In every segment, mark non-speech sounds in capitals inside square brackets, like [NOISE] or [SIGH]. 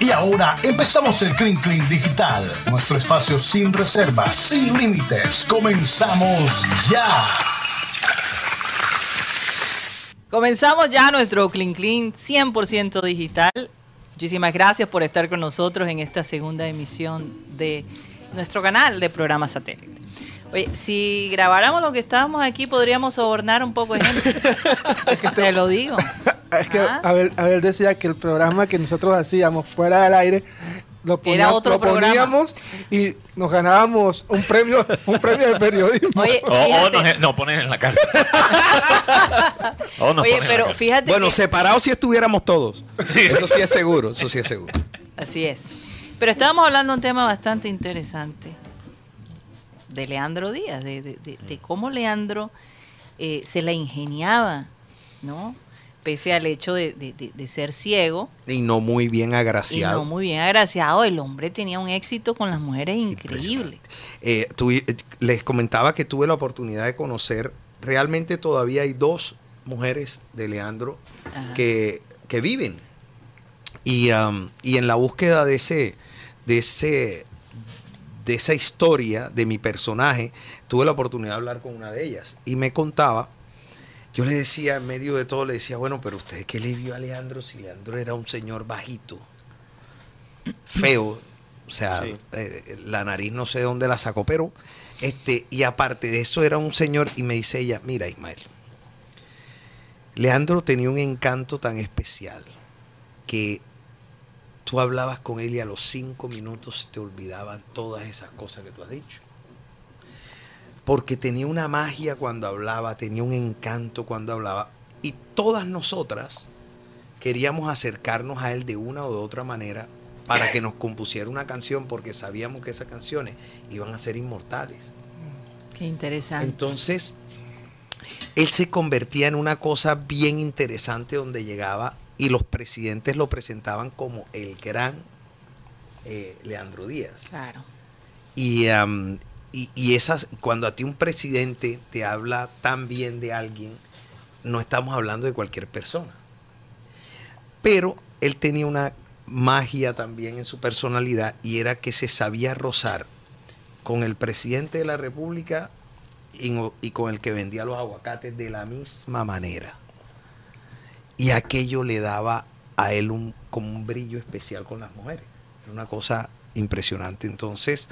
Y ahora empezamos el Clean Clean Digital, nuestro espacio sin reservas, sin límites. Comenzamos ya. Comenzamos ya nuestro Clean Clean 100% digital. Muchísimas gracias por estar con nosotros en esta segunda emisión de nuestro canal de programa satélite. Oye, si grabáramos lo que estábamos aquí, podríamos sobornar un poco de gente. [LAUGHS] Te lo digo. [LAUGHS] Es que, a, ver, a ver, decía que el programa que nosotros hacíamos fuera del aire lo, poníamos, otro lo poníamos y nos ganábamos un premio, [LAUGHS] un premio de periodismo. Oye, O, o nos, nos ponen en la cárcel. O nos Oye, la pero cárcel. fíjate Bueno, que- separados si estuviéramos todos. Eso sí es seguro, eso sí es seguro. Así es. Pero estábamos hablando de un tema bastante interesante de Leandro Díaz, de, de- de- de cómo Leandro eh, se la ingeniaba, ¿no? Pese al hecho de, de- de- de ser ciego Y no muy bien y agraciado. no muy bien agraciado, el hombre tenía un éxito con las mujeres increíble. Eh, eh, les comentaba que tuve la oportunidad de conocer, realmente todavía hay dos mujeres de Leandro que, que viven. Y, am, y en la búsqueda de ese, de ese, de esa historia de mi personaje, tuve la oportunidad de hablar con una de ellas. Y me contaba, yo le decía, en medio de todo, le decía, bueno, pero usted qué le vio a Leandro si Leandro era un señor bajito, feo, o sea, eh, la nariz no sé de dónde la sacó, pero este, y aparte de eso era un señor, y me dice ella, mira Ismael, Leandro tenía un encanto tan especial que tú hablabas con él y a los cinco minutos se te olvidaban todas esas cosas que tú has dicho. Porque tenía una magia cuando hablaba, tenía un encanto cuando hablaba. Y todas nosotras queríamos acercarnos a él de una o de otra manera para que nos compusiera una canción porque sabíamos que esas canciones iban a ser inmortales. Qué interesante. Entonces, él se convertía en una cosa bien interesante donde llegaba y los presidentes lo presentaban como el gran eh, Leandro Díaz. claro. Y, y, y esas, cuando a ti un presidente te habla tan bien de alguien, no estamos hablando de cualquier persona. Pero él tenía una magia también en su personalidad y era que se sabía rozar con el presidente de la República y con el que vendía los aguacates de la misma manera. Y aquello le daba a él un, como un brillo especial con las mujeres. Era una cosa impresionante. Entonces,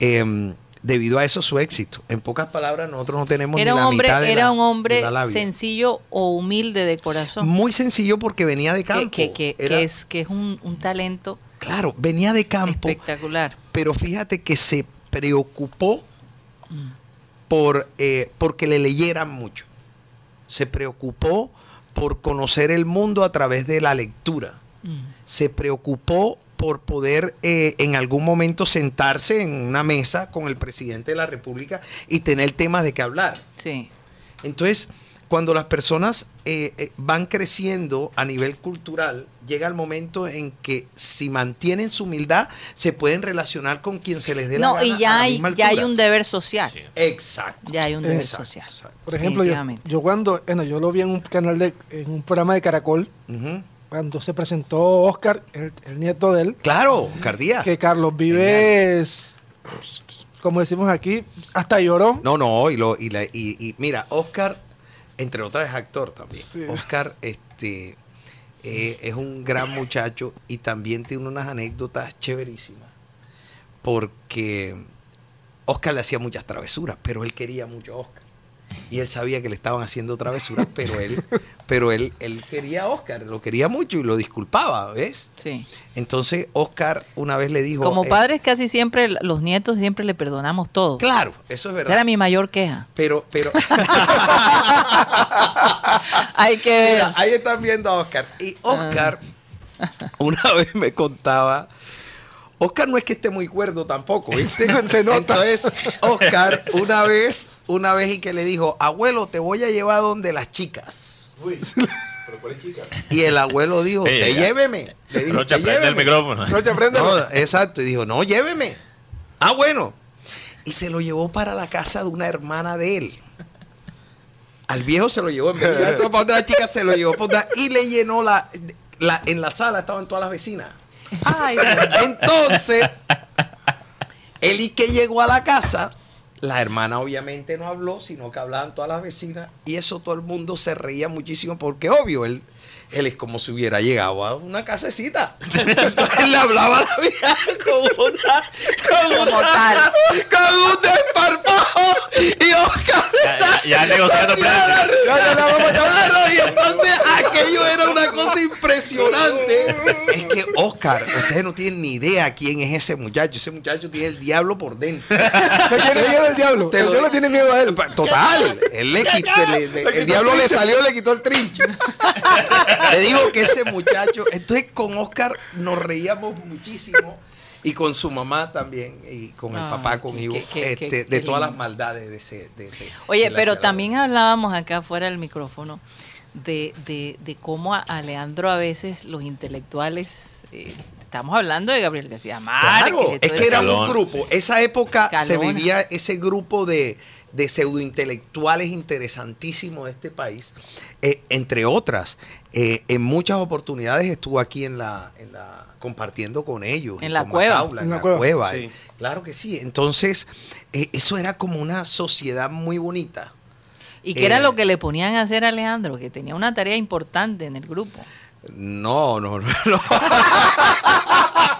em, debido a eso su éxito. En pocas palabras, nosotros no tenemos Era ni un la hombre, mitad de era la- un hombre sencillo o humilde de corazón. Muy sencillo porque venía de campo. que- que- Era- que es, que es un, un talento Claro, venía de campo. espectacular. pero fíjate que se preocupó Mm. por eh, porque le leyeran mucho. Se preocupó por conocer el mundo a través de la lectura. Mm. Se preocupó por poder eh, en algún momento sentarse en una mesa con el presidente de la República y tener temas de qué hablar. Sí. Entonces, cuando las personas eh, eh, van creciendo a nivel cultural, llega el momento en que si mantienen su humildad, se pueden relacionar con quien se les dé la No, gana y a ya la hay, misma ya hay un deber social. Sí. Exacto. Ya hay un deber Exacto, social. exacto. Por ejemplo, yo, yo cuando, bueno, yo lo vi en un canal de, en un programa de Caracol, cuando se presentó Oscar, el, el nieto de él, Claro, Cardía. que Carlos Vives, como decimos aquí, hasta lloró. No, no, y, lo, y, la- y- y mira, Oscar, entre otras, es actor también. Sí. Oscar este, eh, es un gran muchacho y también tiene unas anécdotas chéverísimas. Porque Oscar le hacía muchas travesuras, pero él quería mucho a Oscar. Y él sabía que le estaban haciendo travesuras, pero él, pero él, él quería a Oscar, lo quería mucho y lo disculpaba, ¿ves? Sí. Entonces Oscar una vez le dijo... Como eh, padres casi siempre, los nietos siempre le perdonamos todo. Claro, eso es Esa verdad. era mi mayor queja. Pero, pero... [LAUGHS] Hay que ver. Mira, ahí están viendo a Oscar. Y Oscar, una vez me contaba. Oscar no es que esté muy cuerdo tampoco, ¿viste? [LAUGHS] Se nota. Entonces, Oscar, una vez, una vez y que le dijo, abuelo, te voy a llevar donde las chicas. Y el abuelo dijo, te ya. lléveme. Le dijo, Rocha, "Te prende el lléveme". micrófono. Rocha, préndelo. No, exacto. Y dijo, no, lléveme. Ah, bueno. Y se lo llevó para la casa de una hermana de él. Al viejo se lo llevó en vez de [LAUGHS] para donde la chica, se lo llevó para donde- y le llenó la, la. En la sala estaban todas las vecinas. Entonces, él y que llegó a la casa, la hermana obviamente no habló, sino que hablaban todas las vecinas, y eso todo el mundo se reía muchísimo, porque obvio, él, él es como si hubiera llegado a una casecita. [LAUGHS] Entonces él le hablaba a la vieja con una, con Como una- tal. con un desparpajo, y Oscar Ya, ya, ya negociando precios. Claro, y entonces aquello era una cosa impresionante. [LAUGHS] Es que Oscar, ustedes no tienen ni idea quién es ese muchacho. Ese muchacho tiene el diablo por dentro. ¿Le tiene miedo el diablo? Te El lo- diablo tiene miedo a él. Total, él le quit- le- le- el diablo le salió, le quitó el trincho. [LAUGHS] Te digo que ese muchacho, entonces con Oscar nos reíamos muchísimo y con su mamá también y con el papá, con qué- este, qué de todas las maldades de ese. De ese Oye, de pero también hablábamos acá fuera del micrófono de, de, de cómo a Alejandro a veces los intelectuales, eh, estamos hablando de Gabriel García Márquez. Claro, es que era un Calón, grupo. Esa época se vivía ese grupo de, de pseudointelectuales interesantísimos de este país. Eh, entre otras, eh, en muchas oportunidades estuvo aquí en la, en la compartiendo con ellos. En la cueva. Macaula, en En la la cueva. cueva. Sí. eh. Claro que sí. Entonces, eh, eso era como una sociedad muy bonita. ¿Y qué era eh, lo que le ponían a hacer a Alejandro? Que tenía una tarea importante en el grupo. No, no, no. no. [LAUGHS]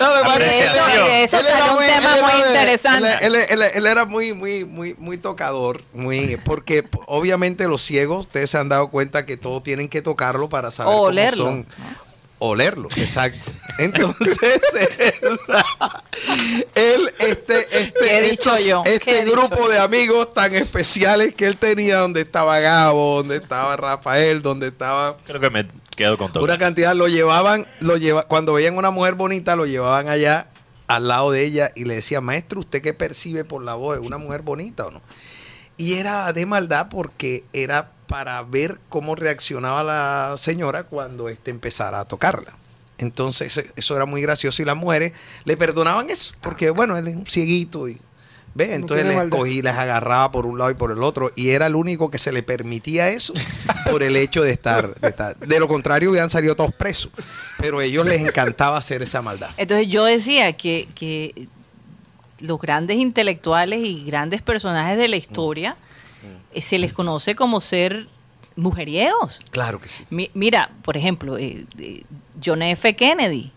No, lo pasa es eso era salió un muy- tema muy interesante. Él, él- él- él era muy, muy, muy, muy tocador, muy, porque obviamente los ciegos, ustedes se han dado cuenta que todos tienen que tocarlo para saber O cómo olerlo, son. Olerlo, exacto. Entonces, él, [LAUGHS] él, este, este, ¿Qué he dicho estos- yo? ¿Qué he este dicho grupo yo? de amigos tan especiales que él tenía, donde estaba Gabo, donde estaba Rafael, donde estaba Creo que me con todo. una cantidad lo llevaban, lo lleva, cuando veían una mujer bonita, lo llevaban allá al lado de ella y le decían, maestro, ¿usted qué percibe por la voz? ¿Es una mujer bonita o no? Y era de maldad porque era para ver cómo reaccionaba la señora cuando éste empezara a tocarla. Entonces eso era muy gracioso y las mujeres le perdonaban eso, porque bueno, él es un cieguito y ve, entonces tiene les cogí, les agarraba por un lado y por el otro y era el único que se le permitía eso por el hecho de estar, de estar. De lo contrario hubieran salido todos presos, pero a ellos les encantaba hacer esa maldad. Entonces yo decía que, que los grandes intelectuales y grandes personajes de la historia eh, se les conoce como ser mujeriegos. Claro que sí. Mi- mira, por ejemplo, eh, eh, John F. Kennedy.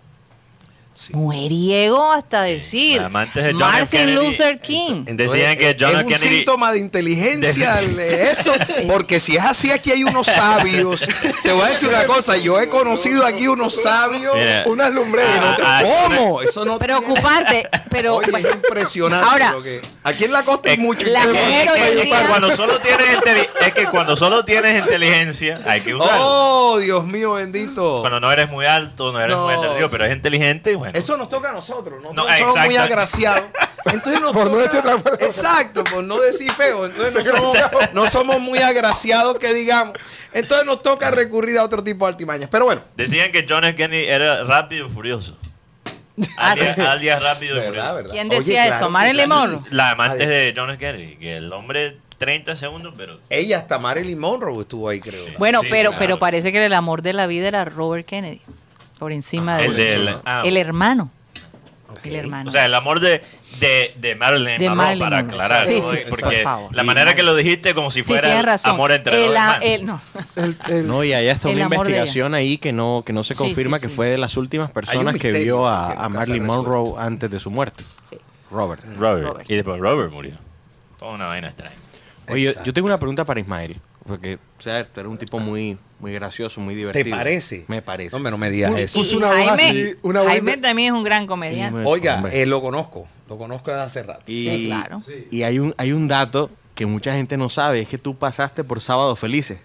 Sí. Mujeriego hasta decir. amantes de. Martin Kennedy, Luther King. Decían que John es un Kennedy- síntoma de inteligencia el- eso, [LAUGHS] porque si es así aquí hay unos sabios. Te voy a decir una cosa, yo he conocido aquí unos sabios. Mira, Unas lumbreras. Ah, ah, ¿Cómo? Eso no tiene- Preocupante, pero Oye, es impresionante. Ahora, lo que- aquí en la costa hay es- mucho. la Es que cuando solo tienes inteli- es que cuando solo tienes inteligencia hay que usarla. Oh, Dios mío, bendito. Cuando no eres muy alto, no eres No, muy atractivo, sí. pero es inteligente, bueno. Eso nos toca a nosotros, ¿no? No, Nosotros somos muy agraciados. Entonces [LAUGHS] nos Por no toca- decir otra palabra. Exacto, por no decir feo. Entonces no somos, no somos muy agraciados que digamos. Entonces nos toca recurrir a otro tipo de artimañas. Pero bueno, Decían que John F. Kennedy era rápido y furioso. [LAUGHS] Ah, Alias, alias rápido y ¿verdad? furioso. ¿verdad? ¿Quién Oye, decía claro eso? Marilyn. Monroe. La amante de John F. Kennedy, que el hombre 30 segundos, pero Ella hasta Marilyn Monroe estuvo ahí, creo. Bueno, Sí, pero, claro. pero parece que el amor de la vida era Robert Kennedy. Por encima de el del... ah, el hermano. El hermano. O sea, el amor de, de, de Marilyn De Monroe, Marilyn para aclarar. Sí, sí, sí, Porque por favor. la manera que lo dijiste como si fuera razón. amor entre dos el, el- no. El- el- No, y hay hasta El una investigación ahí que no, que no se confirma sí, que sí. fue de las últimas personas que vio a, Marilyn. Monroe antes de su muerte. Sí. Robert. Robert. Robert. Y después Robert murió. Toda una vaina extraña. Oye, yo tengo una pregunta para Ismael. Porque, o sea, tú eres un tipo muy, muy gracioso, muy divertido. parece? Me parece. No, hombre, no me digas eso. Puso Y una voz Jaime, así, una voz Jaime también es un gran comediante. Oiga, eh, lo conozco. Lo conozco desde hace rato. Y, Sí, claro. y hay un hay un dato que mucha gente no sabe, es que tú pasaste por Sábados Felices.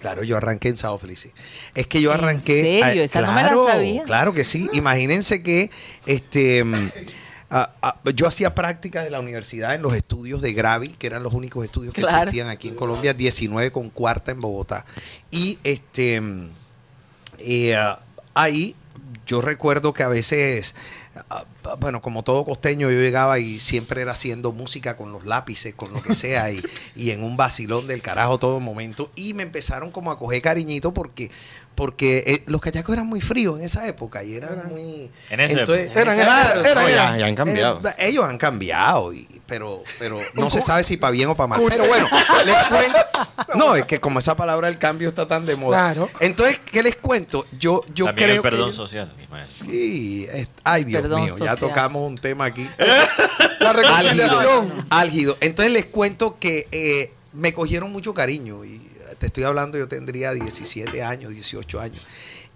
Claro, yo arranqué en Sábado Felices. Es que yo ¿En arranqué. serio? ah, Esa no me la claro, sabía. Claro que sí. Imagínense que este ah, ah, yo hacía prácticas de la universidad en los estudios de Gravi, que eran los únicos estudios que Claro. existían aquí en Colombia, 19 con cuarta en Bogotá. Y este eh, ah, ahí yo recuerdo que a veces, ah, bueno, como todo costeño, yo llegaba y siempre era haciendo música con los lápices, con lo que sea, y, y en un vacilón del carajo todo momento. Y me empezaron como a coger cariñito porque porque eh, los cachacos eran muy fríos en esa época y eran muy... En esa entonces, época. Eran- eran- No, ya, ya han cambiado. eh, ellos han cambiado, y- pero, pero [LAUGHS] no se sabe si para bien o para mal. Pero bueno, les cuento. [LAUGHS] No, es que como esa palabra del cambio está tan de moda. Claro. Entonces, ¿qué les cuento? Yo, yo También creo el perdón que- social. Sí, es- ay Dios Perdón mío, ya tocamos un tema aquí. [LAUGHS] La reconciliación. álgido. Entonces les cuento que eh, me cogieron mucho cariño y te estoy hablando, yo tendría 17 años, 18 años.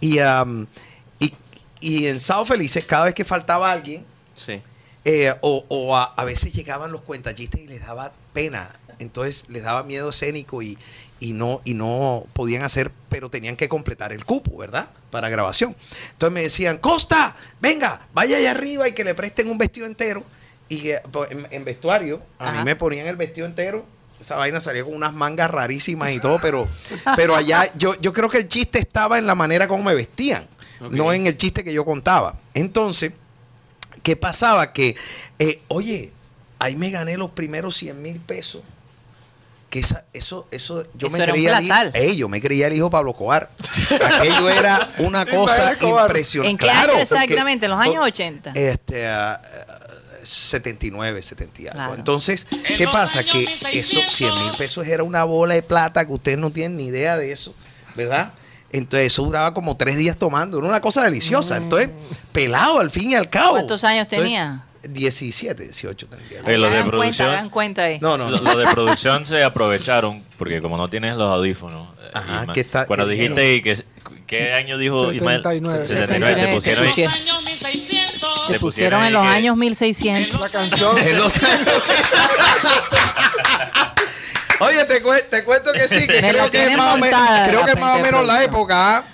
Y, am, y, y en Sao Felices, cada vez que faltaba alguien, Sí. eh, o, o a, a veces llegaban los cuentachistas y les daba pena. Entonces les daba miedo escénico y, y no, y no podían hacer, pero tenían que completar el cupo, ¿verdad? Para grabación. Entonces me decían, Costa, venga, vaya allá arriba y que le presten un vestido entero. Y eh, pues, en, en vestuario, a Ajá. mí me ponían el vestido entero. Esa vaina salía con unas mangas rarísimas y todo, pero, pero allá yo, yo creo que el chiste estaba en la manera como me vestían, no en el chiste que yo contaba. Entonces, ¿Qué pasaba? Que, eh, oye, ahí me gané los primeros 100 mil pesos. Que esa- eso, eso, yo Eso me creía el hijo, platal. Ey, yo me creía el hijo Pablo Cobar. Aquello era una [LAUGHS] cosa impresionante. ¿En qué Claro, año porque- exactamente? ¿En los años por- 80? Este, ah, 79, 70 y algo. Claro. Entonces, ¿qué pasa? Que eso, 100 mil pesos era una bola de plata que ustedes no tienen ni idea de eso, ¿verdad? Entonces, eso duraba como tres días tomando. Era una cosa deliciosa. Entonces, pelado al fin y al cabo. Mm. ¿Cuántos años Entonces, tenía? 17, 18 tendría. Oye, lo de hagan cuenta, producción- hagan cuenta ahí. No, no, Lo, no. lo de producción se aprovecharon porque como no tienes los audífonos. eh, Ajá, Isma, que está- cuando que dijiste y que ¿qué año dijo Ismael? 79. 79, te pusieron ahí. Te te pusieron en los que- años 1600. La canción. En los- Oye, te, cue- te cuento que sí, que Me creo que es más o menos, creo la que es más o frente de menos la producción. época.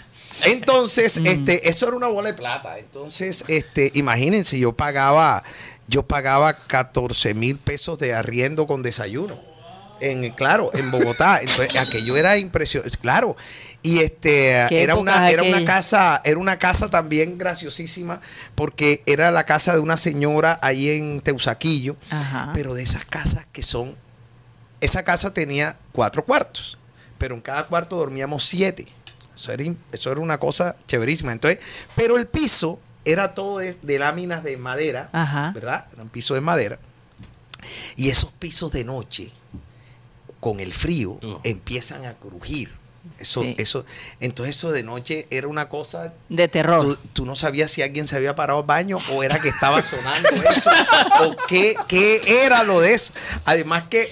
Entonces, Mm. este, eso era una bola de plata. Entonces, este, imagínense, yo pagaba, yo pagaba 14 mil pesos de arriendo con desayuno. En, claro, en Bogotá. [LAUGHS] Entonces, aquello era impresionante. Claro. Y este era una, era una casa, era una casa también graciosísima, porque era la casa de una señora ahí en Teusaquillo, Ajá. pero de esas casas que son. Esa casa tenía cuatro cuartos, pero en cada cuarto dormíamos siete. Eso era, eso era una cosa chéverísima. Entonces, pero el piso era todo de, de láminas de madera, Ajá. ¿verdad? Era un piso de madera. Y esos pisos de noche, con el frío, Uh. empiezan a crujir. Eso, Sí. eso, entonces eso de noche era una cosa De terror. Tú, tú no sabías si alguien se había parado al baño o era que estaba sonando eso o qué, qué era lo de eso. Además que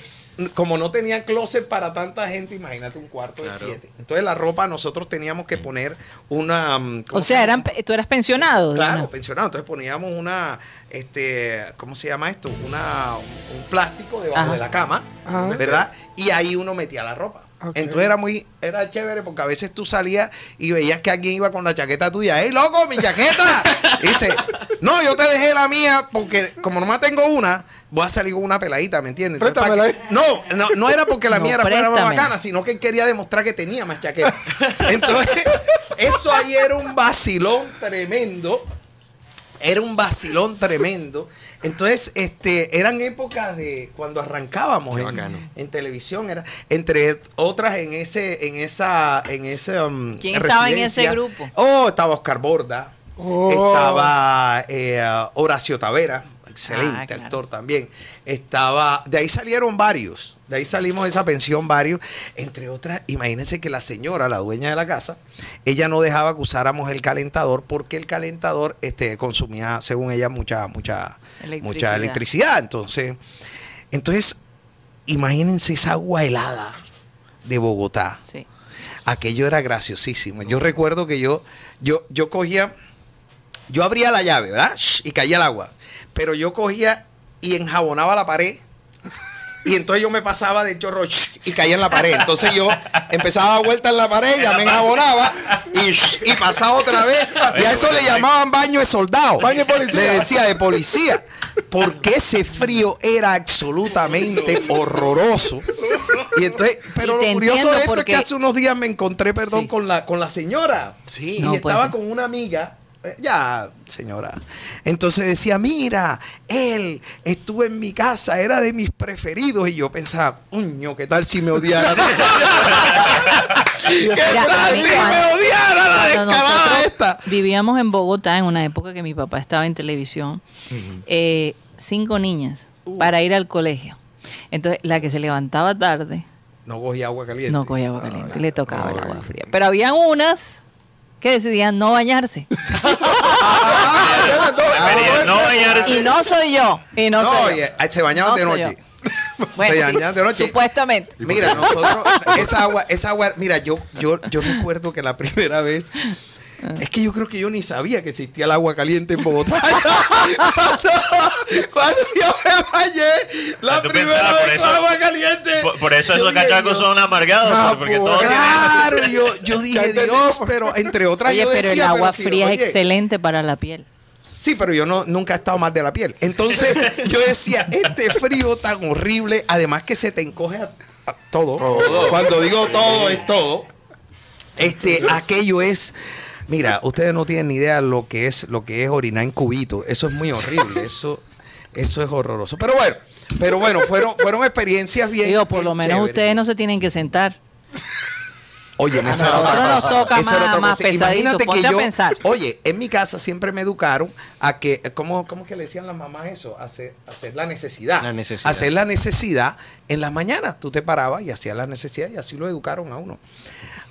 como no tenían closet para tanta gente, imagínate un cuarto de siete. Entonces la ropa nosotros teníamos que poner una... mm, ¿cómo O se sea, eran, pe- tú eras pensionado. Claro, pensionado. Entonces poníamos una, este, ¿cómo se llama esto? Una, un plástico debajo Ajá. de la cama, Ajá. ¿verdad? Y ahí uno metía la ropa. Entonces era muy, era chévere porque a veces tú salías y veías que alguien iba con la chaqueta tuya. ¡Ey, loco, mi chaqueta! Y [LAUGHS] dice, no, yo te dejé la mía porque como nomás tengo una, voy a salir con una peladita, ¿me entiendes? No, no, no era porque la No, mía era, fuera más bacana, sino que él quería demostrar que tenía más chaqueta. [LAUGHS] Entonces, eso ahí era un vacilón tremendo. Era un vacilón tremendo. Entonces, este, eran épocas de cuando arrancábamos en, televisión, era, entre otras en ese, en esa, en ese um, ¿Quién estaba en ese grupo? Oh, estaba Oscar Borda, Oh. estaba eh, Horacio Tavera, excelente Ah, claro. actor también. Estaba, de ahí salieron varios, de ahí salimos de esa pensión varios, entre otras, imagínense que la señora, la dueña de la casa, ella no dejaba que usáramos el calentador porque el calentador este, consumía, según ella, mucha, mucha, Electricidad. mucha electricidad. Entonces, entonces, imagínense esa agua helada de Bogotá Sí. aquello era graciosísimo. Yo recuerdo que yo, yo, yo cogía, yo abría la llave, ¿verdad? Y caía el agua. Pero yo cogía y enjabonaba la pared. Y entonces yo me pasaba de chorro y caía en la pared. Entonces yo empezaba a dar vuelta en la pared, ya me enjabonaba y, y pasaba otra vez. Y a eso le llamaban baño de soldado. Baño de policía. Le decía de policía. Porque ese frío era absolutamente horroroso. Y entonces, pero Y lo curioso de esto porque- es que hace unos días me encontré, perdón, Sí. con la con la señora. Sí. Y No, estaba pues, con una amiga ya, señora. Entonces decía, mira, él estuvo en mi casa, era de mis preferidos. Y yo pensaba, uño, ¿qué tal si me odiara? [LAUGHS] ¿Qué tal si me odiara la descarada esta? vivíamos en Bogotá en una época que mi papá estaba en televisión, eh, cinco niñas Uh. para ir al colegio. Entonces, la que se levantaba tarde No cogía agua caliente. no cogía agua caliente, le tocaba el agua fría. Pero había unas que decidían no bañarse. Prefería [LAUGHS] no bañarse. Y no soy yo. Y no, No, soy oye, yo. se bañaban No de noche. [LAUGHS] Bueno, se bañaban de noche. Supuestamente. Mira, nosotros, esa agua, esa agua, mira, yo, yo, yo recuerdo que la primera vez, es que yo creo que yo ni sabía que existía el agua caliente en Bogotá. [LAUGHS] cuando, cuando yo me bañé, la Ah, primera pensabas, vez eso- con agua caliente. Por, por eso esos cachacos Dios, son amargados, Ah, porque todos tienen- Claro, yo, yo [LAUGHS] dije, Dios, pero entre otras Oye, yo pero el decía, agua si, fría es excelente para la piel. Sí, pero yo no, nunca he estado mal de la piel. Entonces [LAUGHS] yo decía, este frío tan horrible, además que se te encoge a, a todo. Cuando digo todo es todo. Este, aquello es, mira, ustedes no tienen ni idea lo que es, lo que es orinar en cubito. Eso es muy horrible. Eso, eso es horroroso. Pero bueno, pero bueno, fueron, fueron experiencias bien. Digo, por bien lo menos chéveres. ustedes no se tienen que sentar. Oye, A nosotros nos toca Esa más- otra más Imagínate que ponte a yo, pensar. oye, en mi casa siempre me educaron a que, ¿cómo, cómo que le decían las mamás eso? Hacer, hacer la necesidad. La necesidad. Hacer la necesidad en las mañanas. Tú te parabas y hacías la necesidad y así lo educaron a uno.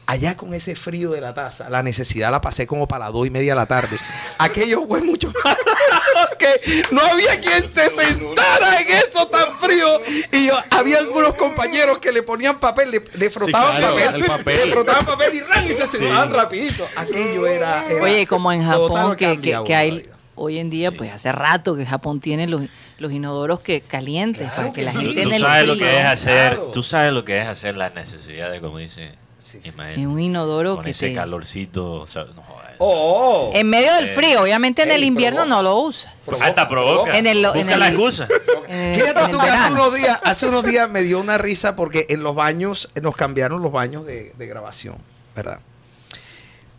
Allá con ese frío de la taza, la necesidad la pasé como para las dos y media de la tarde. Aquello fue mucho más que no había quien se sentara en eso tan frío. Y yo, había algunos compañeros que le ponían papel, le, le frotaban claro, papel, el papel. le frotaban papel y, ran, y se sentaban rapidito. Aquello era, era Oye, como en Japón, que, cambia que- la hay hoy en día, pues hace rato que Japón tiene los, los inodoros que calientes para que, que la sí. gente Tú en el sabes lo que es hacer, Claro. tú sabes lo que es hacer las necesidades, como dice Sí, en un inodoro con que ese te- calorcito, o sea, no jodas. Oh, En medio del Eh, frío, obviamente en el invierno provoca. no lo usas. Hasta provoca. En el- en Busca el- la excusa. En el- Fíjate en tú que hace unos días, hace unos días me dio una risa porque en los baños eh, nos cambiaron los baños de, de grabación, ¿verdad?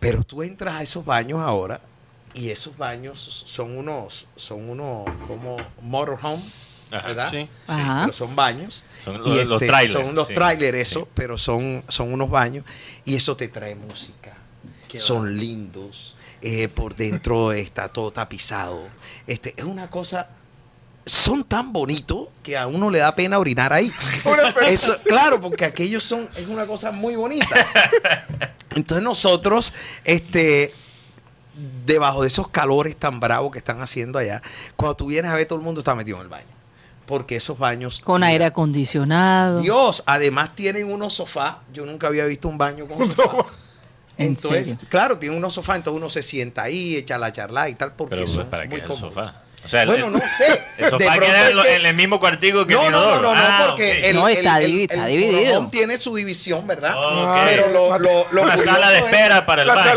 Pero tú entras a esos baños ahora y esos baños son unos, son unos como motorhome, Ajá, ¿verdad? sí. Pero son baños. Son Y los- los trailers, Son los sí, trailers, eso, sí. pero son, son unos baños y eso te trae música. son lindos. eh, por dentro [LAUGHS] está todo tapizado. Este, es una cosa. Son tan bonitos que a uno le da pena orinar ahí. [LAUGHS] Eso, claro, porque aquellos son, es una cosa muy bonita. [LAUGHS] Entonces nosotros, este, debajo de esos calores tan bravos que están haciendo allá, cuando tú vienes a ver todo el mundo está metido en el baño. Porque esos baños. Con mira, aire acondicionado. Dios, además tienen unos sofás. Yo nunca había visto un baño con [LAUGHS] sofá. ¿En Entonces, claro, tiene unos sofás, entonces uno se sienta ahí, echa la charla y tal, porque Pero son ¿para qué muy es el cómodos. sofá? O sea, el- Bueno, no sé. [LAUGHS] El sofá queda en, lo- que- en el mismo cuartico que No, el no, no, inodoro. no, no, Ah, porque ok. el, No, está el- está dividido. tiene su división, ¿verdad? Pero lo, lo, lo Una sala de es- espera para el baño.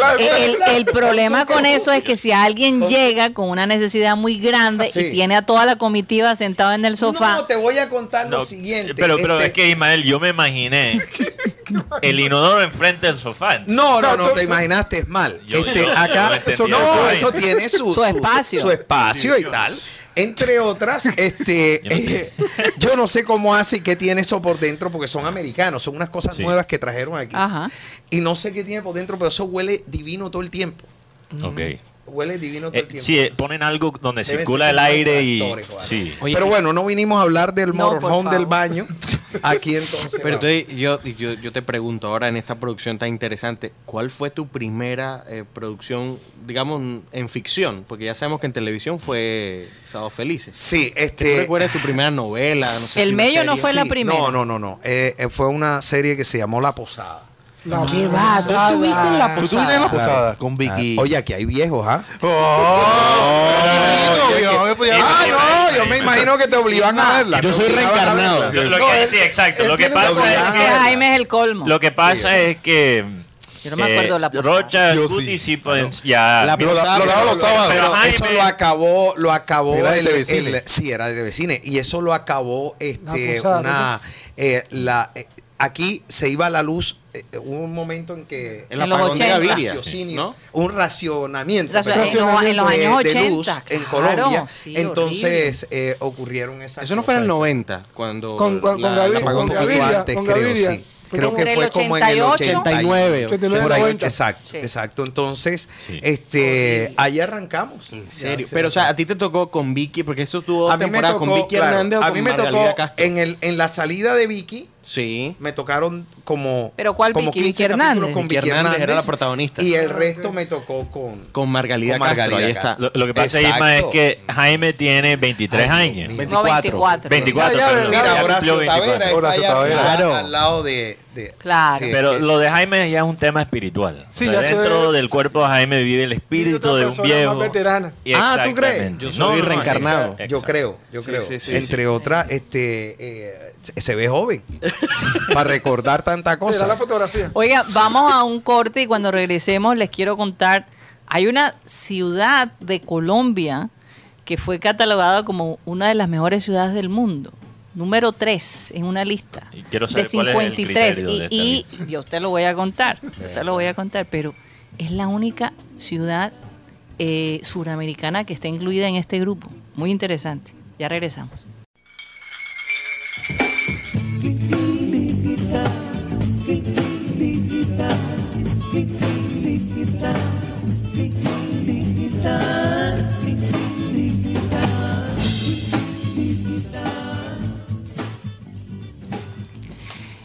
El, problema con eso es que si alguien llega con una necesidad muy grande Sí. y tiene a toda la comitiva sentada en el sofá, No, te voy a contar No, lo siguiente. Pero, pero este- es que Ismael, yo me imaginé [LAUGHS] el inodoro enfrente del sofá. No, no, no, te imaginaste mal. Yo- este, yo- acá, no eso, tiene su, Su espacio. su espacio y tal. Entre otras, [LAUGHS] este, Yo no eh, [LAUGHS] yo no sé cómo hace y qué tiene eso por dentro, porque son americanos, son unas cosas Sí. nuevas que trajeron aquí. Ajá. Y no sé qué tiene por dentro, pero eso huele divino todo el tiempo. Ok. Huele divino todo Eh, el tiempo. sí, eh, ponen algo donde Deben circula el aire y... Sí. Oye, pero bueno, no vinimos a hablar del No, motorhome del baño. [LAUGHS] Aquí entonces. Pero entonces yo, yo, yo te pregunto ahora en esta producción tan interesante, ¿cuál fue tu primera eh, producción, digamos, en ficción? Porque ya sabemos que en televisión fue Sábados Felices. Sí, ¿Qué este. tú recuerdas tu primera novela? No sé El si Mello no fue la primera. No, no, no, no. Eh, eh, fue una serie que se llamó La Posada. La ¿Qué va? ¿Tú posada. estuviste en la ¿Tú estuviste en la posada con Vicky? Oye, aquí hay viejos, ¿ah? Oh, yo me podía- Ah, no, yo me imagino que te obligan a verla. Yo soy reencarnado. Lo, No, que, sí, exacto. Lo que pasa es que. Jaime es el colmo. Lo que pasa es que... Yo no me acuerdo de la posada. Rocha, Yo sí. pueden... Ya... La Lo, posada- lo daba los sábados. Pero Jaime- Eso lo acabó, lo acabó Era de el, el- sí, era de Vecine. Y eso lo acabó este La posada, una eh, la eh, aquí se iba la luz, eh, hubo un momento en que El En los apagón de 80. Gaviria, raciocinio, ¿no? un racionamiento, en los- en los de- años de 80, luz en Colombia. sí, Entonces eh, ocurrieron esas Eso no fue en el cosas. 90, cuando. Con- con- la- con de Gaviria, antes, con creo, Gaviria. sí. Creo que fue como en el 88. 89. 89, Por ahí, 90. exacto, Sí. exacto. Entonces, Sí. este, ahí arrancamos. ¿En serio? Pero, o sea, a ti te tocó con Vicky, porque eso tuvo a mí me temporada tocó, con Vicky claro, Hernández o a con mí me tocó en, el, en la salida de Vicky, Sí. me tocaron como, ¿Pero cuál como Vicky? 15 Vicky capítulos Hernández. con Vicky Vicky Hernández Hernández. era la protagonista. Y el resto me tocó con... Con Margalida Con Castro, ahí está. Lo, lo que pasa, Exacto. Isma, es que Jaime tiene 23 Ay, años. No, 24. 24, Ya, ya, perdón. ya, Mira, Ya Horacio cumplió 24. Tavera está Horacio allá Tavera. arriba, Claro. al lado de... de- Claro. Pero que- lo de Jaime ya es un tema espiritual. Sí, O sea, ya sé. dentro del cuerpo de Jaime vive el espíritu de un viejo. más veterana. Y Ah, ¿tú crees? Yo soy reencarnado. Yo creo, yo Sí, creo. sí, sí, Entre otras, este, eh, se, ve joven. [LAUGHS] para recordar tanta Será la cosa. fotografía. Oiga, vamos a un corte y cuando regresemos les quiero contar, hay una ciudad de Colombia que fue catalogada como una de las mejores ciudades del mundo. Número 3 en una lista Y quiero de saber cuál es el 53. criterio de esta y lista. y yo te lo voy a contar, yo te lo voy a contar, pero es la única ciudad eh, suramericana que está incluida en este grupo. Muy interesante. Ya regresamos.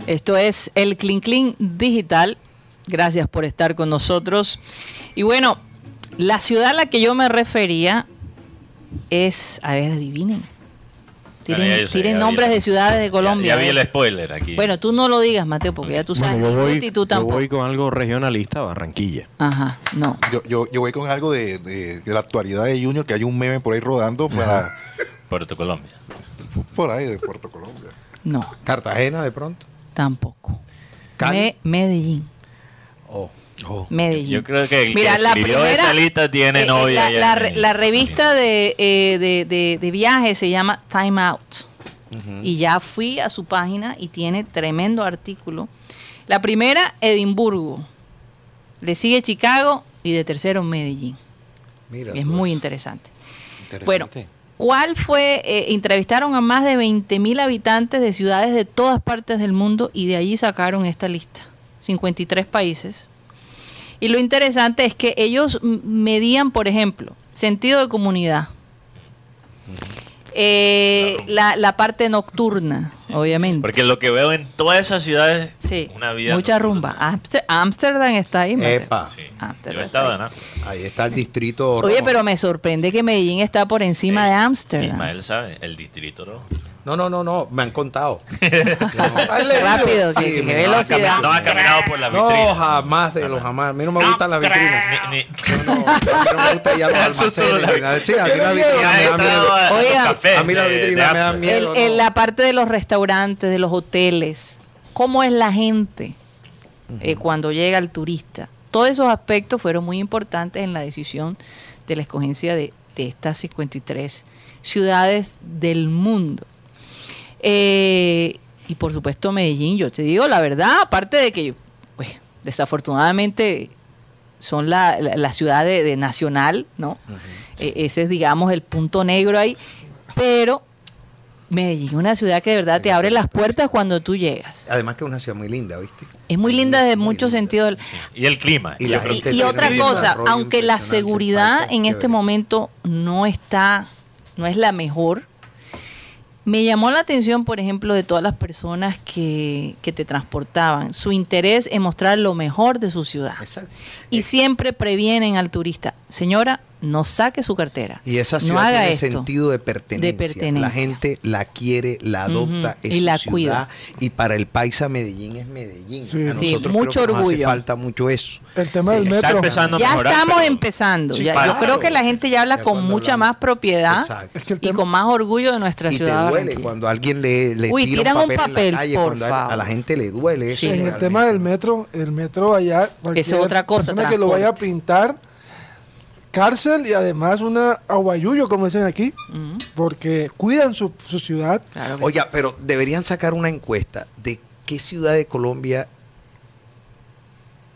Esto es el Clean Clean Digital. Gracias por estar con nosotros. Y bueno, la ciudad a la que yo me refería es, a ver, adivinen. Yo sé, ya vi nombres de ciudades de Colombia. Ya, ya vi el spoiler aquí. Bueno, tú no lo digas, Mateo, porque ya tú sabes. Bueno, yo voy, y tú yo tampoco. voy con algo regionalista, Barranquilla. Ajá, no. Yo, yo, yo voy con algo de, de- de la actualidad de Junior, que hay un meme por ahí rodando para [LAUGHS] Puerto Colombia. por ahí de Puerto Colombia. No, Cartagena de pronto. Tampoco. Cali. Me- Medellín. Oh. Medellín. Yo creo que el Mira, que la primera- esa lista tiene eh, eh, novia. La, revista de, eh, de, de- de viajes se llama Time Out. Y ya fui a su página y tiene tremendo artículo. La primera, Edimburgo. Le sigue Chicago y de tercero Medellín. Mira es muy interesante. Interesante. Bueno, ¿cuál fue? eh, entrevistaron a más de 20 mil habitantes de ciudades de todas partes del mundo y de allí sacaron esta lista. 53 países. Y lo interesante es que ellos medían, por ejemplo, sentido de comunidad. Eh, la, la parte nocturna, obviamente. Porque lo que veo en todas esas ciudades, Sí, una vida. mucha rumba. Amster- Ámsterdam está ahí. Epa. Sí. Yo está estaba, ahí. ¿no? Ahí está el distrito. Oye, rojo. pero me sorprende que Medellín está por encima Eh, de Ámsterdam. Ismael sabe, el distrito rojo. No, no, no, no. Me han contado. [LAUGHS] Rápido, Sí, qué, no, velocidad. No ha caminado por la No, vitrina. jamás de los jamás. A mí no me gustan las vitrinas. Ni- ni- No, no, a mí no me gusta ir a los [LAUGHS] almacenes. Sí, a mí la vitrina me da miedo. a- a mí la vitrina me da miedo. No. la parte de los restaurantes, de los hoteles, cómo es la gente eh, cuando llega el turista. Todos esos aspectos fueron muy importantes en la decisión de la escogencia de, de estas 53 ciudades del mundo. Eh, y por supuesto Medellín, yo te digo la verdad, aparte de que pues, desafortunadamente son la, la- la ciudad de, de nacional, ¿no? Eh, ese es, digamos, el punto negro ahí. Pero Medellín una ciudad que de verdad te abre las puertas cuando tú llegas. Además que es una ciudad muy linda, ¿viste? Es muy linda desde Muy muchos sentidos. Y el clima. Y la Y, gente y otra cosa, aunque la seguridad en este momento no está, no es la mejor, me llamó la atención, por ejemplo, de todas las personas que, que te transportaban, su interés en mostrar lo mejor de su ciudad. Exacto. Y siempre previenen al turista, señora, no saque su cartera. Y esa no ciudad haga tiene esto. sentido de pertenencia. pertenencia. La gente la quiere, la adopta, Ujú, es y su la ciudad. cuida. Y para el paisa Medellín es Medellín. Sí. A Sí, nosotros mucho creo que nos hace orgullo. falta mucho eso. El tema Sí. del Está metro. empezando a Ya mejorar, estamos pero- empezando. Sí, Ya- claro. Yo creo que la gente ya habla Ya con mucha hablamos- más propiedad. Es que el y tema- con más orgullo de nuestra Y ciudad. de duele cuando alguien le, le Uy, tira tiran un un papel, papel, en la calle, por cuando a, a la favor. gente le duele eso. Sí. En el tema del metro, el metro allá, cualquier otra cosa, persona que lo vaya a pintar, cárcel y además una aguayullo, como dicen aquí, porque cuidan su, su ciudad. Claro Oiga, pero deberían sacar una encuesta de qué ciudad de Colombia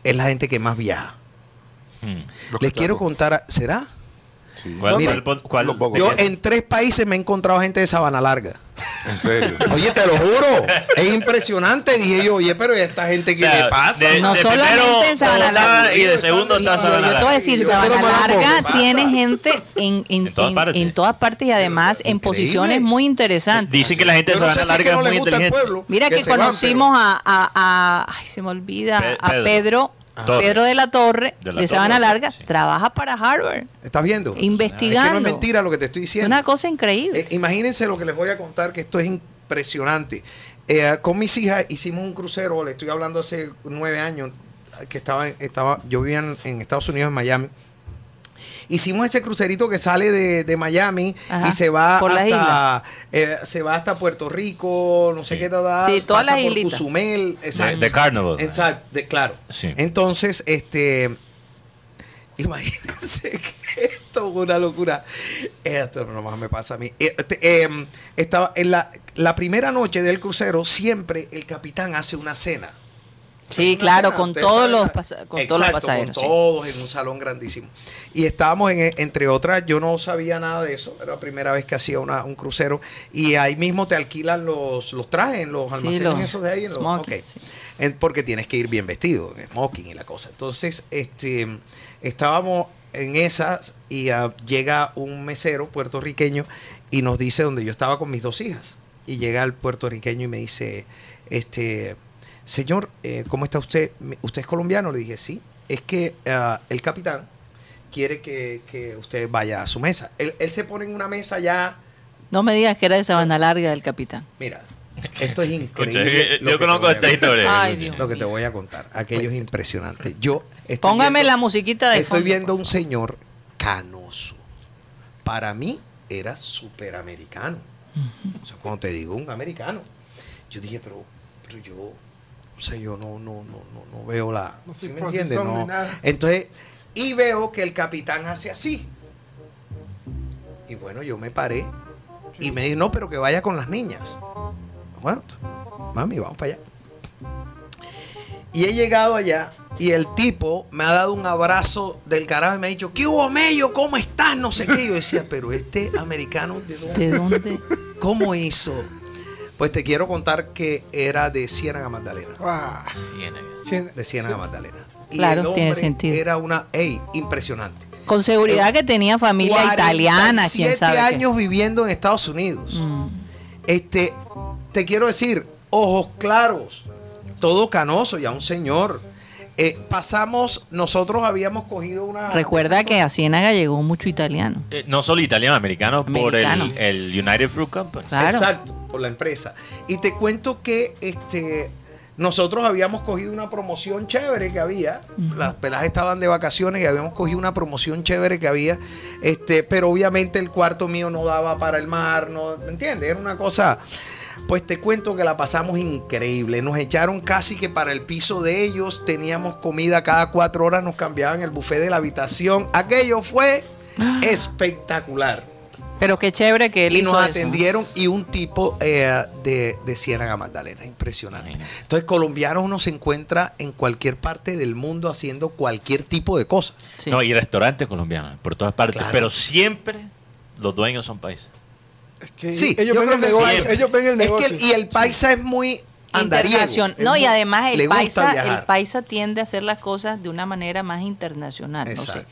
es la gente que más viaja. Hmm. Les quiero contar, a- ¿será? Sí. ¿Cuál, Mire, cuál- cuál-. Yo en tres países me he encontrado gente de Sabana Larga. En serio. [LAUGHS] Oye, te lo juro, es impresionante. Dije yo, oye, pero ¿y a esta gente qué O sea, le pasa? de- No de solamente primero en Sabana Larga. Y de segundo está Yo, Sabana yo te voy a Larga. decir, Sabana. Larga ¿Qué tiene gente en, en, En todas partes. en todas partes y además en posiciones muy interesantes. Dicen que la gente de Yo no sé Sabana si es Larga que no es le muy gusta el inteligente. pueblo. Mira que, van, conocimos a, a- a- Ay, se me olvida. Pe- a Pedro. Pedro. Torre. Pedro de la Torre, De Sabana Torre, Larga, sí. trabaja para Harvard. ¿Estás viendo? Investigando. Es que no es mentira lo que te estoy diciendo. Una cosa increíble. Eh, imagínense lo que les voy a contar, que esto es impresionante. Eh, con mis hijas hicimos un crucero, le estoy hablando hace nueve años, que estaba, estaba yo vivía en, en Estados Unidos, en Miami. Hicimos ese crucerito que sale de, de Miami Ajá, y se va por hasta eh, se va hasta Puerto Rico, no sé Sí. qué tal, Sí, todas pasa las por islitas. Cozumel, De, exacto. de Carnival. Exacto, de- claro. Sí. Entonces, este, imagínense [LAUGHS] que esto es una locura. Esto nomás me pasa a mí. Eh, este, em, estaba en la, la primera noche del crucero, siempre el capitán hace una cena. Sí, claro, con todos los, con todos los pasajeros. Con sí. todos en un salón grandísimo. Y estábamos, en, entre otras, yo no sabía nada de eso. Era la primera vez que hacía una- un crucero. Y ahí mismo te alquilan los, los trajes los Sí, almacenes los esos de ahí. en los- smoking, ok. sí. En- porque tienes que ir bien vestido, en smoking y la cosa. Entonces, este, estábamos en esas y ah, llega un mesero puertorriqueño y nos dice donde yo estaba con mis dos hijas. Y llega el puertorriqueño y me dice, este, señor, eh, ¿cómo está usted? ¿Usted es colombiano? Le dije, sí. Es que ah, el capitán quiere que, que usted vaya a su mesa. Él, él se pone en una mesa ya, No me digas que era de Sabana Larga del capitán. mira, esto es [LAUGHS] increíble. eh, lo yo conozco esta historia. Ay. Dios. Lo que te voy a contar. Aquello es impresionante. Yo estoy Póngame viendo- la musiquita de Estoy fondo, viendo un señor canoso. Para mí era superamericano. O sea, cuando te digo un americano, yo dije, pero, pero yo, o sea, yo no, no, no, no, no veo la. No ¿sí sé me entiendes? No. nada. Entonces, y veo que el capitán hace así. Y bueno, yo me paré y me dije, no, pero que vaya con las niñas. Bueno, mami, vamos para allá. Y he llegado allá y el tipo me ha dado un abrazo del carajo y me ha dicho, ¿qué hubo, Mello? ¿Cómo estás? No sé qué. Yo decía, pero este americano, ¿de dónde? ¿De dónde? ¿Cómo hizo? Pues te quiero contar que era de Ciénaga Magdalena. Ah, Ciénaga. De Ciénaga Magdalena. Y Claro, el tiene hombre sentido. Era una, ey, impresionante. Con seguridad que tenía familia italiana, quién 47 sabe. qué. años viviendo en Estados Unidos. Mm. Este, te quiero decir, ojos claros, todo canoso, ya un señor. Eh, pasamos, nosotros habíamos cogido una. Recuerda que a Ciénaga llegó mucho italiano. Eh, no solo italiano, americano, por Americano. el, el United Fruit Company. Claro. Exacto, por la empresa. Y te cuento que este nosotros habíamos cogido una promoción chévere que había. Las pelas estaban de vacaciones y habíamos cogido una promoción chévere que había. Este, pero obviamente el cuarto mío no daba para el mar, no, ¿me entiendes? Era una cosa. Pues te cuento que la pasamos increíble. Nos echaron casi que para el piso de ellos. Teníamos comida cada cuatro horas, nos cambiaban el buffet de la habitación. Aquello fue espectacular Pero qué chévere que él y hizo nos eso. atendieron y un tipo eh, de, de Ciénaga Magdalena, impresionante. Imagínate. Entonces, colombiano uno se encuentra en cualquier parte del mundo haciendo cualquier tipo de cosas. Sí. No, y restaurantes colombianos, por todas partes. Claro. Pero siempre los dueños son países. es que Sí, ellos yo ven creo el que negocio. siempre. Ellos ven el Es negocio. que el- y el paisa es muy andariego. Internacion- Es No, y además el paisa, el paisa tiende a hacer las cosas de una manera más internacional. no sé.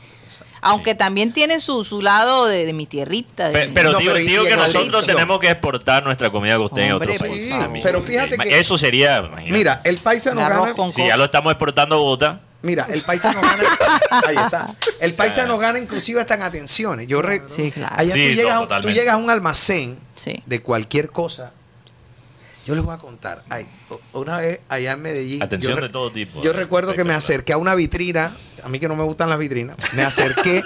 Aunque también tiene su, su lado de, de mi tierrita. de- Pero, digo, que nosotros tenemos que exportar nuestra comida costeña a Hombre, otros por países. Pero fíjate que- Eso sería, imagínate. Mira, el paisa el no arroz gana. con si ya lo estamos exportando a Bogotá, Mira, el paisa no gana. [LAUGHS] ahí está. El paisa no gana inclusive hasta en atenciones. Yo re- Sí, claro. Allá Sí, tú, no, llegas, a- tú llegas a un almacén Sí. de cualquier cosa. Yo les voy a contar. Ay, una vez allá en Medellín. Atención yo de todo tipo, Yo eh, recuerdo que me acerqué a una vitrina. A mí que no me gustan las vitrinas. Me acerqué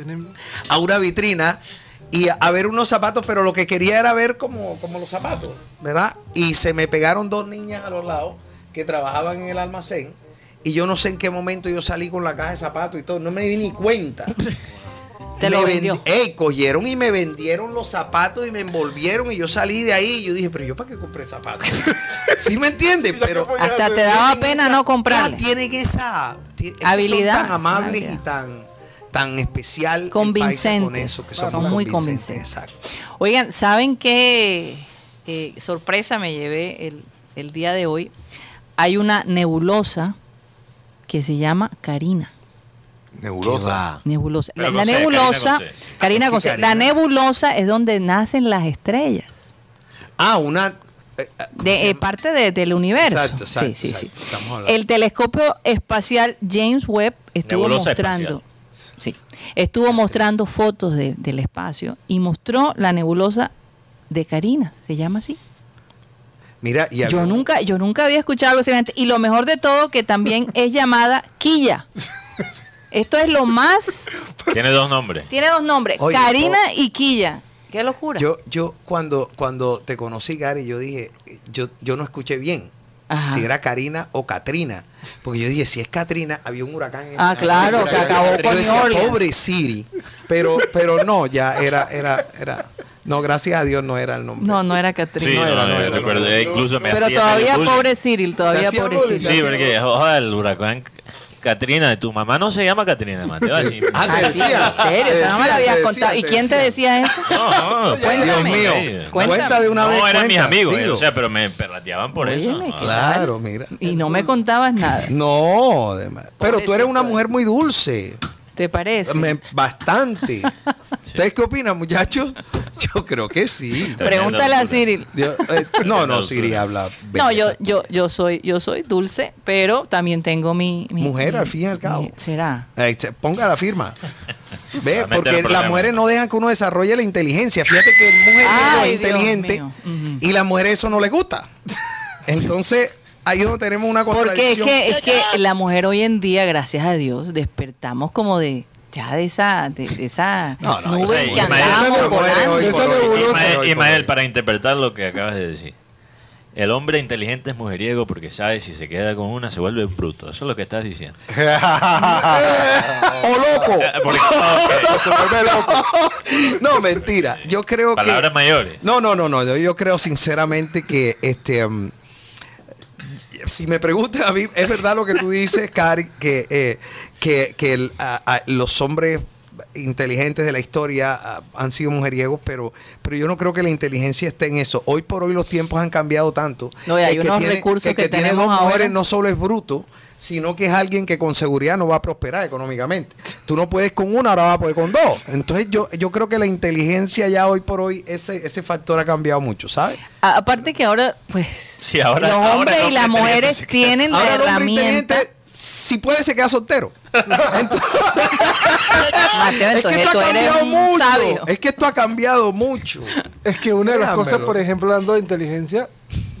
[LAUGHS] a una vitrina y a, a ver unos zapatos, pero lo que quería era ver como, como los zapatos, ¿verdad? Y se me pegaron dos niñas a los lados que trabajaban en el almacén. Y yo no sé en qué momento yo salí con la caja de zapatos y todo. No me di ni cuenta. [LAUGHS] Te lo vendi- vendió. Ey, cogieron y me vendieron los zapatos y me envolvieron y yo salí de ahí y yo dije, pero yo para qué compré zapatos. [LAUGHS] ¿Sí me entiendes? [LAUGHS] Pero Hasta te daba pena esa- no comprarle. ya tienen esa Habilidad, Son tan amables habilidad. y tan tan especial Convincentes. con eso que Son muy convincentes. convincentes. Exacto. Oigan, ¿saben qué eh, sorpresa me llevé el, el día de hoy? Hay una nebulosa que se llama Karina. Nebulosa. Nebulosa. La, nebulosa, Karina. La nebulosa es donde nacen las estrellas. Ah, una eh, eh, ¿cómo De, eh, parte de- del universo. Exacto, exacto, sí, sí, sí. exacto. El telescopio espacial James Webb estuvo Nebulosa mostrando, sí, estuvo mostrando fotos de- del espacio y mostró la nebulosa de Karina, se llama así. Mira, y Yo nunca, yo nunca había escuchado algo semejante. Y lo mejor de todo que también es llamada Quilla. [LAUGHS] Esto es lo más. Tiene dos nombres. Tiene dos nombres, Oye, Karina y Quilla. Qué locura. Yo, yo cuando, cuando te conocí, Gary, yo dije, yo, yo no escuché bien. Ajá. Si era Karina o Katrina. Porque yo dije, si es Katrina, había un huracán en Ah, claro, que acabó Yo con decía, New Orleans. pobre Siri. Pero, pero no, ya era, era, era. No, gracias a Dios no era el nombre. No, no era Sí, Katrina. No no, era, no yo era, recuerdo. no era. Incluso me Pero hacía todavía pobre Cyril, todavía pobre Cyril. Sí, porque ojalá el huracán Katrina de tu mamá no se llama Katrina, Mateo. Así. [LAUGHS] Ah, Ah, te decía, en serio, o sea, no me lo habías contado. ¿Y quién te decía eso? No, no, Cuéntame. Dios mío. Cuéntame. Cuenta de una vez. no, eran mis amigos, o sea, pero me perrateaban por eso. Óyeme, ¿no? ¿qué Claro, mira. Y no me contabas nada. No, de ma- pero tú eres una Pobrecito. mujer muy dulce. ¿Te parece? Me- bastante. [LAUGHS] ¿Ustedes qué opinan, muchachos? Yo creo que sí. Pregúntale a Cyril. Dios, eh, no, no, dulzura. habla. No, yo, yo, yo soy, yo soy dulce, pero también tengo mi, mi- Mujer, mi- al fin y al cabo. mi- Será. Eh, ponga la firma. [LAUGHS] Ve, porque las mujeres no dejan que uno desarrolle la inteligencia. Fíjate que el mujer Ay, es Dios inteligente mío. Y las mujeres eso no les gusta. [LAUGHS] Entonces, ahí es donde tenemos una Porque es contradicción. que, es que la mujer hoy en día, gracias a Dios, despertamos como de ya de esa, de, de esa No, no, nube que nebulosa. Ismael, para interpretar lo que acabas de decir. El hombre inteligente es mujeriego porque sabe si se queda con una se vuelve bruto. Eso es lo que estás diciendo. [LAUGHS] ¡O loco! [LAUGHS] Porque- ok, [LAUGHS] Se vuelve loco. No, mentira. Yo creo que. Palabras mayores. No, no, no, no. Yo, yo creo sinceramente que este. um, si me preguntas a mí, es verdad lo que tú dices, Cari, que, eh, que, que el- a- a- los hombres inteligentes de la historia ah, han sido mujeriegos, pero, pero yo no creo que la inteligencia esté en eso. Hoy por hoy los tiempos han cambiado tanto. No, y hay El que unos tiene- recursos el que tiene dos ahora. mujeres no solo es bruto, sino que es alguien que con seguridad no va a prosperar económicamente. Tú no puedes con una, ahora vas a poder con dos. Entonces yo, yo creo que la inteligencia ya hoy por hoy, ese, ese factor ha cambiado mucho, ¿sabes? A- Aparte que ahora, pues, Sí, ahora- los ahora hombres y las mujeres se tienen la Ahora herramienta. inteligente, si puede, se queda soltero. [LAUGHS] Entonces, Mateo, [LAUGHS] es que esto ha cambiado mucho. sabio. Es que esto ha cambiado mucho. Es que una de las cosas, por ejemplo, hablando de inteligencia,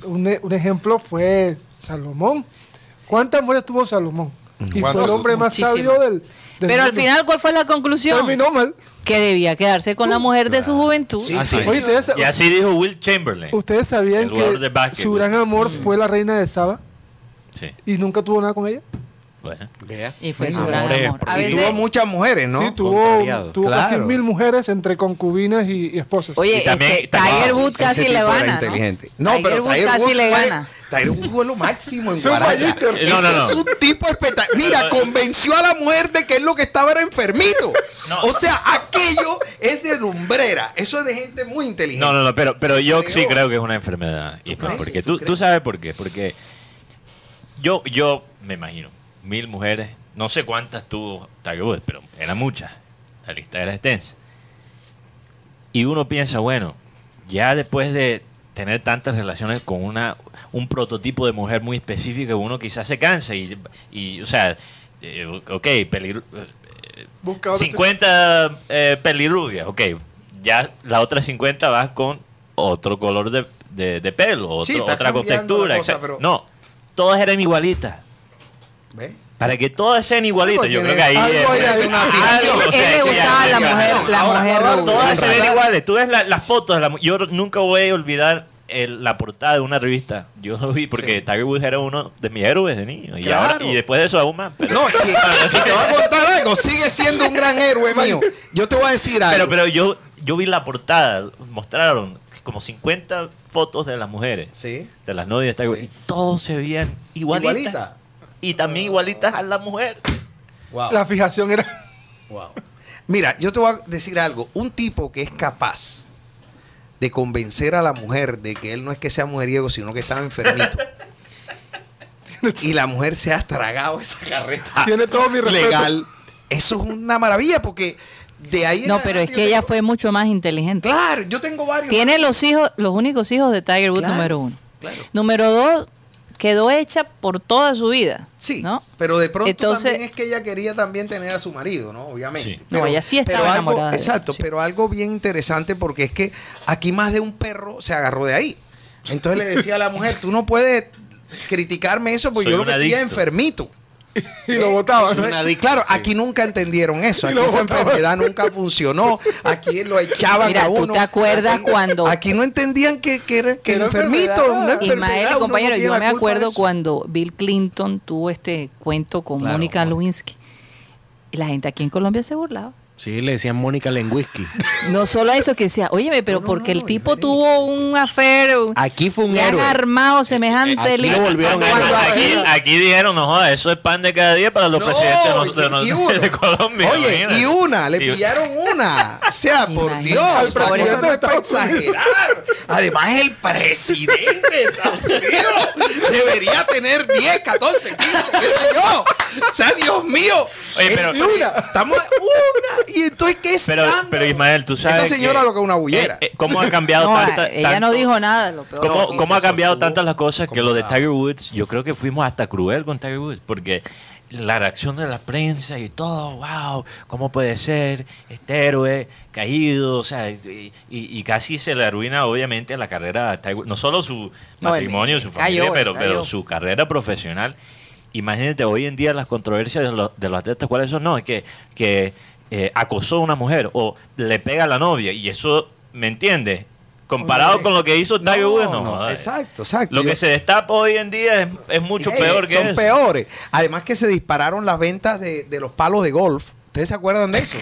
un, un ejemplo fue Salomón. ¿Cuántas mujeres tuvo Salomón? Y fue el hombre más sabio del, del Pero al final, ¿cuál fue la conclusión? terminó mal. Que debía quedarse con la mujer de su juventud. Sí, Así sí. es. Oye, ustedes, Y así dijo Will Chamberlain. ustedes sabían que su gran amor fue la reina de Saba Sí, y nunca tuvo nada con ella. Bueno. Vea. Y fue su gran amor Y tuvo muchas mujeres, ¿no? sí, tuvo, tuvo Claro. casi mil mujeres entre concubinas y, y esposas. Oye, Y también- este, también- Tiger Woods casi le gana. ¿no? inteligente. No, Tiger pero Woods Tiger casi Woods le fue- gana. Tiger Woods fue lo máximo en [LAUGHS] magister. Eh, no, no, no. Ese Es un tipo espectacular. Mira, convenció a la mujer de que él lo que estaba era enfermito. No. O sea, aquello es de lumbrera. Eso es de gente muy inteligente. No, no, no, pero, pero yo Creo. sí creo que es una enfermedad. Crees? porque ¿Tú tú, tú sabes por qué. Porque yo, yo me imagino, mil mujeres, no sé cuántas tuvo Woods, pero eran muchas. La lista era extensa. Y uno piensa, bueno, ya después de tener tantas relaciones con una un prototipo de mujer muy específico, uno quizás se cansa y, y, o sea, eh, ok, peligro, otra- 50 eh, pelirrubias, ok. Ya las otras 50 vas con otro color de, de- de pelo, otro- Sí, otra contextura. cosa, pero- No, todas eran igualitas. Para que todas sean igualitas, yo creo que ahí algo es- hay una o Él le gustaba la mujer, la Ahora, mujer ahora. Todas se ven iguales. Tú ves la- las fotos. de la mu- yo nunca voy a olvidar el- la portada de una revista. Yo lo vi porque Sí. Tiger Woods era uno de mis héroes de niño. Y, Claro. ahora- y después de eso aún más. Pero, No, que, que [LAUGHS] te voy a contar algo. Sigue siendo un gran héroe mío. Yo te voy a decir algo. pero, pero yo, yo vi la portada. Mostraron como 50 fotos de las mujeres. Sí. De las novias de Tiger Woods. Sí. Y todos se veían igualitas. Igualita. Y también igualitas a la mujer. Wow. La fijación era. Wow. Mira, yo te voy a decir algo. Un tipo que es capaz de convencer a la mujer de que él no es que sea mujeriego, sino que estaba enfermito. y la mujer se ha tragado esa carreta Tiene todo mi respeto. legal. Eso es una maravilla porque de ahí. No, pero es que ella tengo- fue mucho más inteligente. Claro, yo tengo varios. Tiene los hijos, los únicos hijos de Tiger Woods Claro, número uno. claro. Número dos, quedó hecha por toda su vida. Sí, ¿no? pero de pronto Entonces- también es que ella quería también tener a su marido, ¿no? Obviamente. Sí. No, ella sí estaba algo- enamorada él, Exacto, sí. pero algo bien interesante porque es que aquí más de un perro se agarró de ahí. Entonces le decía a la mujer, tú no puedes criticarme eso porque Soy yo lo que estoy es adicto". enfermito. [LAUGHS] Y lo botaban. Y claro, aquí nunca entendieron eso. Aquí esa botaban. enfermedad nunca funcionó. Aquí lo echaban Mira, a ¿tú uno. te acuerdas Aquí- cuando- Aquí no entendían que, que era, que enfermito. Ismael, uno no compañero, yo me acuerdo cuando Bill Clinton tuvo este cuento con Claro, Mónica Mónica. Lewinsky. Y la gente aquí en Colombia se burlaba. Sí, le decían Mónica Lenguisky. [LAUGHS] No solo eso, que decía, óyeme, pero No, no, porque no, el tipo tuvo un affair, Aquí fue un le han héroe. armado semejante Aquí lo volvieron héroe. aquí, aquí- dijeron, no jodas, eso es pan de cada día para los No, presidentes de, nosotros, de, y- y [LAUGHS] de Colombia. Oye, y una, le Y- pillaron una. O sea, [LAUGHS] por Imagínate. Dios, cosa presidente no de es para Estados Unidos. exagerar. Además, el presidente de Estados Unidos debería tener 10, 14, 15, qué sé yo. O sea, Dios mío. Oye, pero- El- una. Estamos una. Y entonces, ¿qué Pero, escándalo? pero Ismael, tú sabes. Esa señora que- lo que es una bullera. eh, eh, ¿Cómo ha cambiado No, tanta- ella no dijo nada, lo peor. ¿Cómo, No, cómo ha cambiado tantas las cosas que lo de Tiger Woods? Yo creo que fuimos hasta cruel con Tiger Woods porque la reacción de la prensa y todo, wow, ¿cómo puede ser este héroe caído? O sea, y, y- y casi se le arruina obviamente la carrera a Tiger Woods. No solo su No, matrimonio, su familia, pero, pero su carrera profesional. Imagínate hoy en día las controversias de los, de los atletas, ¿cuáles son? No, es que, que eh, acosó a una mujer o le pega a la novia y eso, ¿me entiendes? Comparado con lo que hizo Tiger Woods, no. Exacto, exacto. Lo Yo- que se destapa hoy en día es, es mucho peor que Son eso. peores. Además que se dispararon las ventas de, de los palos de golf. ¿Ustedes se acuerdan de eso?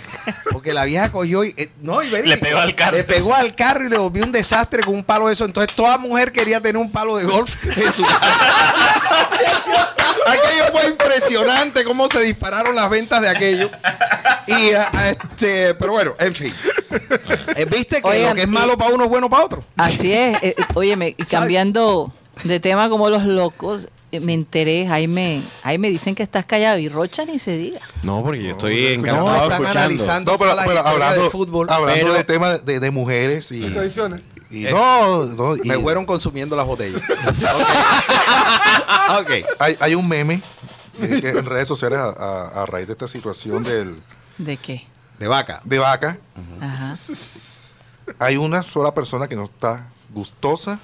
Porque la vieja cogió y... eh, no, y verídico, Le pegó al carro. Le pegó al carro y le volvió un desastre con un palo de eso. Entonces toda mujer quería tener un palo de golf en su casa. aquello fue impresionante cómo se dispararon las ventas de aquello. Y, ah, este, pero bueno, en fin. Eh, ¿Viste que Oigan, lo que es y- malo para uno es bueno para otro? Así es. Eh, eh, óyeme, y cambiando de tema como los locos, eh, me enteré, Jaime, Jaime, dicen que estás callado y Rocha ni se diga. No, porque yo estoy No, encantado están escuchando. analizando No, pero, toda la pero historia hablando, del fútbol. hablando del tema de, de mujeres y, Tradiciones. y no, no, y Me fueron consumiendo las botellas. [LAUGHS] ok. Ok. hay, hay un meme eh, que en redes sociales a, a- a raíz de esta situación del, ¿De qué? De vaca. de vaca. Ajá. Hay una sola persona que no está gustosa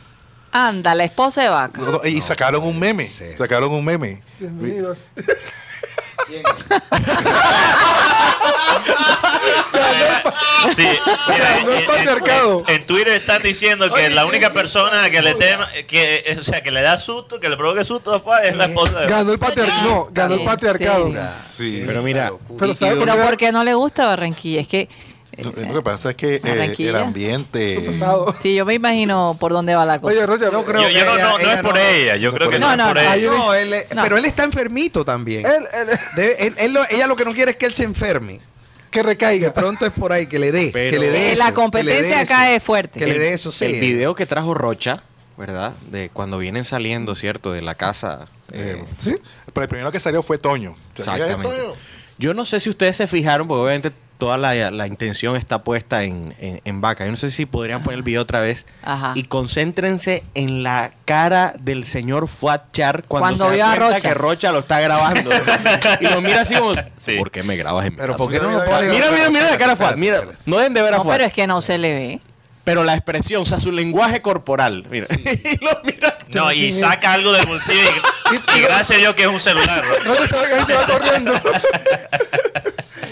Anda, la esposa de vaca. No, no, y sacaron un meme. Sí. Sacaron un meme. Bienvenidos. [LAUGHS] Sí, mira, Ganó el en- en- patriarcado. En, en Twitter están diciendo que la única persona que le tema, que, eh, o sea, que le da susto, que le provoque susto es la esposa de Ganó el patriarcado. No, ganó el ¿En patriarcado. serio? Sí. Pero mira, Pero ¿sabe por qué? ¿por qué no le gusta Barranquilla? Es que, Lo, lo que pasa es que eh, el ambiente. Sí, yo me imagino por dónde va la cosa. Oye, Roger, Yo creo Yo, yo no, ella- no, no es por no- ella, yo no creo que no, No, es por no, ella. No, él, No. pero él está enfermito también. él, él- Debe- él- él lo- ella lo que no quiere es que él se enferme. que recaiga. De pronto es por ahí que le dé. Que le dé Eh, la que competencia eso, acá es fuerte. Que le dé eso, sí. el video que trajo Rocha, ¿verdad? De cuando vienen saliendo, ¿cierto? De la casa. eh, Sí. Pero el primero que salió fue Exactamente. Toño. Yo no sé si ustedes se fijaron, porque obviamente toda la, la intención está puesta en, en, en Vaca. Yo no sé si podrían poner el video otra vez. Ajá. Y concéntrense en la cara del señor Fuad Char cuando, Cuando se da cuenta Rocha. que Rocha lo está grabando. [LAUGHS] y lo mira así como, Sí. ¿por qué me grabas en mi Pero casa?" ¿por qué no Mira, lo mira? Mira, mira, mira la cara de Fuad. Mira, no deben de ver a No, Fuad. pero es que no se le ve. Pero la expresión, o sea, su lenguaje corporal. Mira. [LAUGHS] y lo mira. No, y saca algo del bolsillo [LAUGHS] y, y gracias a Dios que es un celular. ¿no? Roger se va, ahí se va corriendo.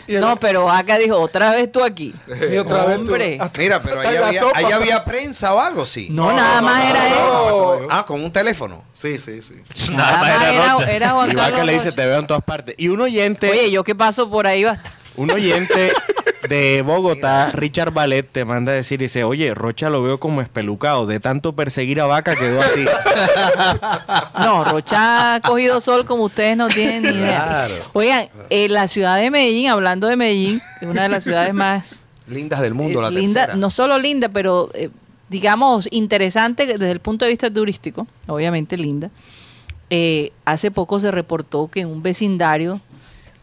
No, pero acá dijo, otra vez tú aquí. Sí, otra vez. tú- Hombre. hasta- Mira, pero ahí había, sopa. ahí había prensa o algo, sí. No, nada más era él. Ah, con un teléfono. Sí, sí, sí. [LAUGHS] Nada más era, Rocha. era Juan Y Vaca Carlos le dice, te veo en todas partes. Y un oyente, Oye, yo que paso por ahí bastante. un oyente [LAUGHS] de Bogotá, Richard Ballet, te manda a decir, dice, oye, Rocha lo veo como espelucado. De tanto perseguir a Vaca quedó así. [LAUGHS] No, Rocha ha cogido sol como ustedes no tienen ni idea. Claro. Oigan, en la ciudad de Medellín, hablando de Medellín, es una de las ciudades más [LAUGHS] Lindas del mundo, eh, la linda, tercera. no solo linda, pero eh, digamos interesante desde el punto de vista turístico, obviamente linda. Eh, hace poco se reportó que en un vecindario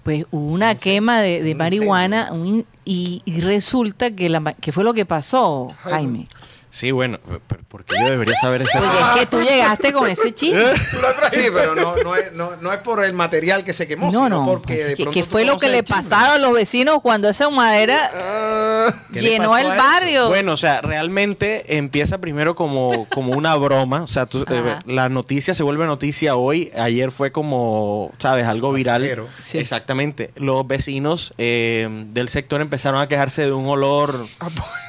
pues hubo una quema de, de marihuana un y, y resulta que la ¿qué fue lo que pasó, Jaime? Sí, bueno, pero ¿por qué yo debería saber ese Porque es que tú llegaste con ese chisme. Sí, pero no, no, es, no, no es por el material que se quemó, No, sino no, porque de que, pronto que fue lo que le pasaron a los vecinos cuando esa madera ¿Qué le llenó el a barrio. Bueno, o sea, realmente empieza primero como, como una broma. O sea, tú- eh, la noticia se vuelve noticia hoy. Ayer fue como, ¿sabes? Algo viral. Sí. Exactamente. Los vecinos eh, del sector empezaron a quejarse de un olor.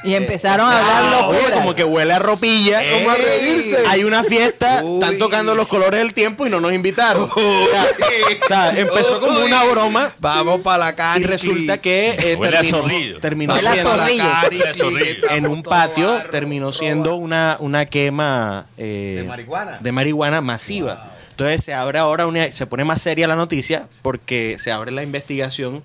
y empezaron a hablar Ah, oye, locuras. Como que huele a ropilla. Como a reírse. Hay una fiesta, Uy. están tocando los colores del tiempo y no nos invitaron. O sea, o sea, empezó como una broma. Vamos para la Y calle. resulta que eh, Huele a terminó, zorrillo. terminó Huele a siendo- en un patio terminó siendo una, una quema eh, De marihuana. de marihuana masiva. Entonces se abre ahora una, se pone más seria la noticia porque se abre la investigación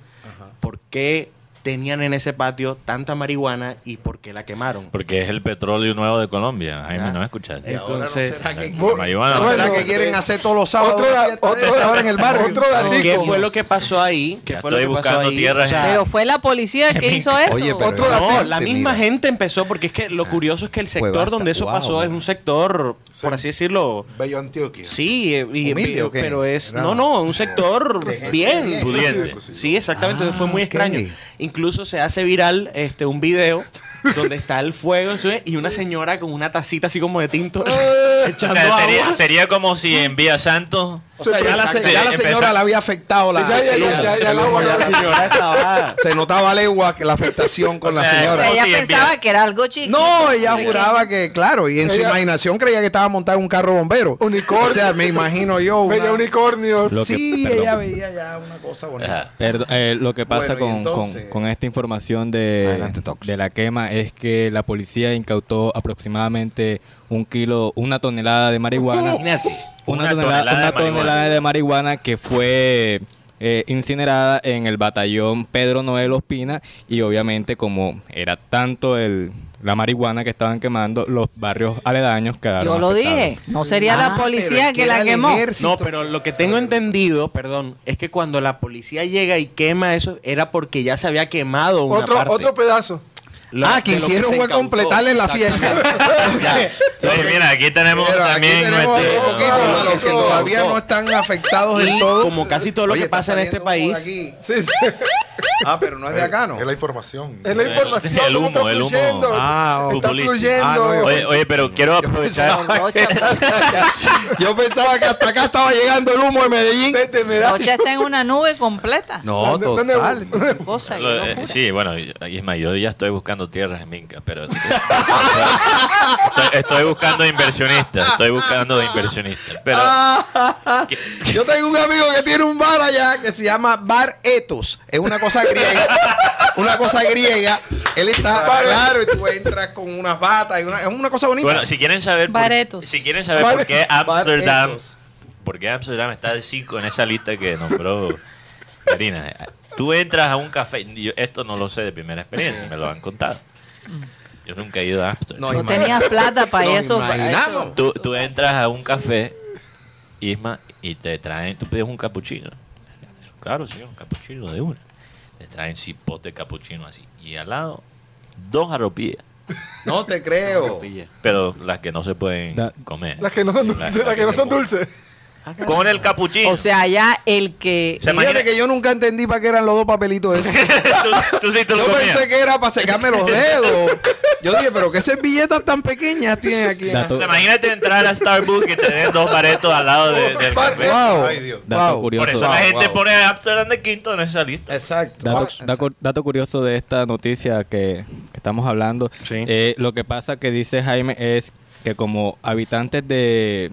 por qué tenían en ese patio tanta marihuana y por qué la quemaron. Porque es el petróleo nuevo de Colombia. Jaime, Ah. ¿no escuchaste? Entonces, será que, La marihuana. ¿no será que quieren hacer todos los sábados Otro, de ahora en el barrio? otro datico. ¿qué fue lo que pasó ahí? ¿Qué Ya fue lo estoy que pasó buscando ahí? tierras O sea, Pero fue la policía que hizo eso. Oye, pero Otro No, la misma mira. gente empezó porque es que lo curioso es que el sector donde eso wow, pasó es un sector, Sí. por así decirlo, Bello Antioquia. Sí, eh, y- ¿Humilde y- o qué? pero es no, no, un [LAUGHS] sector bien, Pudiente. Sí, exactamente, Ah, fue muy ok. extraño. Incluso se hace viral este un video donde está el fuego ¿sí? y una señora con una tacita así como de tinto [LAUGHS] [LAUGHS] O sea, sería, agua. sería como si en Vía Santo. O sea, ya la, se- ya la empezó- señora le había afectado la, la La señora estaba se notaba legua que la afectación con O la O señora. sea, ella Sí, pensaba que era algo chiquito. No, ella juraba que, claro, y en su imaginación creía que estaba montada en un carro bombero. Unicornio. O sea, me imagino yo. una- Veía unicornios. Lo que- sí, perdón. ella veía ya una cosa bonita. Eh, lo que pasa Bueno, con, entonces- con- con esta información de, Adelante, de la quema es que la policía incautó aproximadamente un kilo, una tonelada de marihuana. Imagínate. una, Una tonelada, tonelada una de marihuana. tonelada de marihuana que fue eh, incinerada en el batallón Pedro Noel Ospina y obviamente como era tanto el, la marihuana que estaban quemando, los barrios aledaños quedaron Yo lo dije. No sería Ah, la pero policía es que, la quemó. ejército. No, pero lo que tengo entendido, perdón, es que cuando la policía llega y quema eso era porque ya se había quemado una Otro, parte. otro pedazo. Lo- ah, se fue completarle la fiesta. Oye, mira, aquí tenemos Pero aquí también tenemos nuestro- un poquito no, a los que no, todavía no. están afectados del todo. como casi todo lo Oye, que pasa en este país, aquí. Sí, sí. Ah, pero no es de acá, ¿no? Es la información. Es la información. El humo, el humo. fluyendo. Ah, está fluyendo. Ah, no, Oye, oye, pero quiero aprovechar. [LAUGHS] [LAUGHS] Yo pensaba que hasta acá estaba llegando el humo de Medellín. Rocha está en una nube completa. No, ¿Dónde- dónde- total. Cosa, eh, sí, bueno, Isma, yo ya estoy buscando tierras en Minca, pero [LAUGHS] estoy, estoy buscando inversionistas, estoy buscando inversionistas, pero que- Yo tengo un amigo que tiene un bar allá que se llama Bar Etos. Es una cosa griega. una cosa griega. Él está claro y tú entras con unas batas y una, es una cosa bonita. bueno, si quieren saber por, si quieren saber por qué Amsterdam, Baretos. por qué Amsterdam está de 5 en esa lista que nombró Karina. Tú entras a un café, yo esto no lo sé de primera experiencia, me lo han contado. Yo nunca he ido a Amsterdam. No, No tenías plata para eso. para imaginamos. eso. Tú, tú entras a un café, Isma, y te traen, tú pides un capuchino. Claro, señor, un capuchino de una. Traen cipote capuchino así. Y al lado, dos arropillas. [LAUGHS] No te creo. Pero las que no se pueden Da- comer. Las que no son dulces. Las que no son dulces. Con el capuchino. O sea, ya el que... Se imagina- Fíjate que yo nunca entendí para qué eran los dos papelitos esos. [LAUGHS] tú, tú sí te lo Yo comías. pensé que era para secarme los dedos. Yo dije, pero qué servilletas tan pequeñas tienen aquí. Dato- O sea, imagínate entrar a Starbucks y tener dos baretos al lado de- del café. Wow. Ay, Dios. Dato Wow. curioso. Por eso Wow, la gente wow. pone a Amsterdam de quinto en esa lista. Exacto. Dato, Wow. dato- dato curioso de esta noticia que, que estamos hablando. Sí. eh, lo que pasa que dice Jaime es que como habitantes de,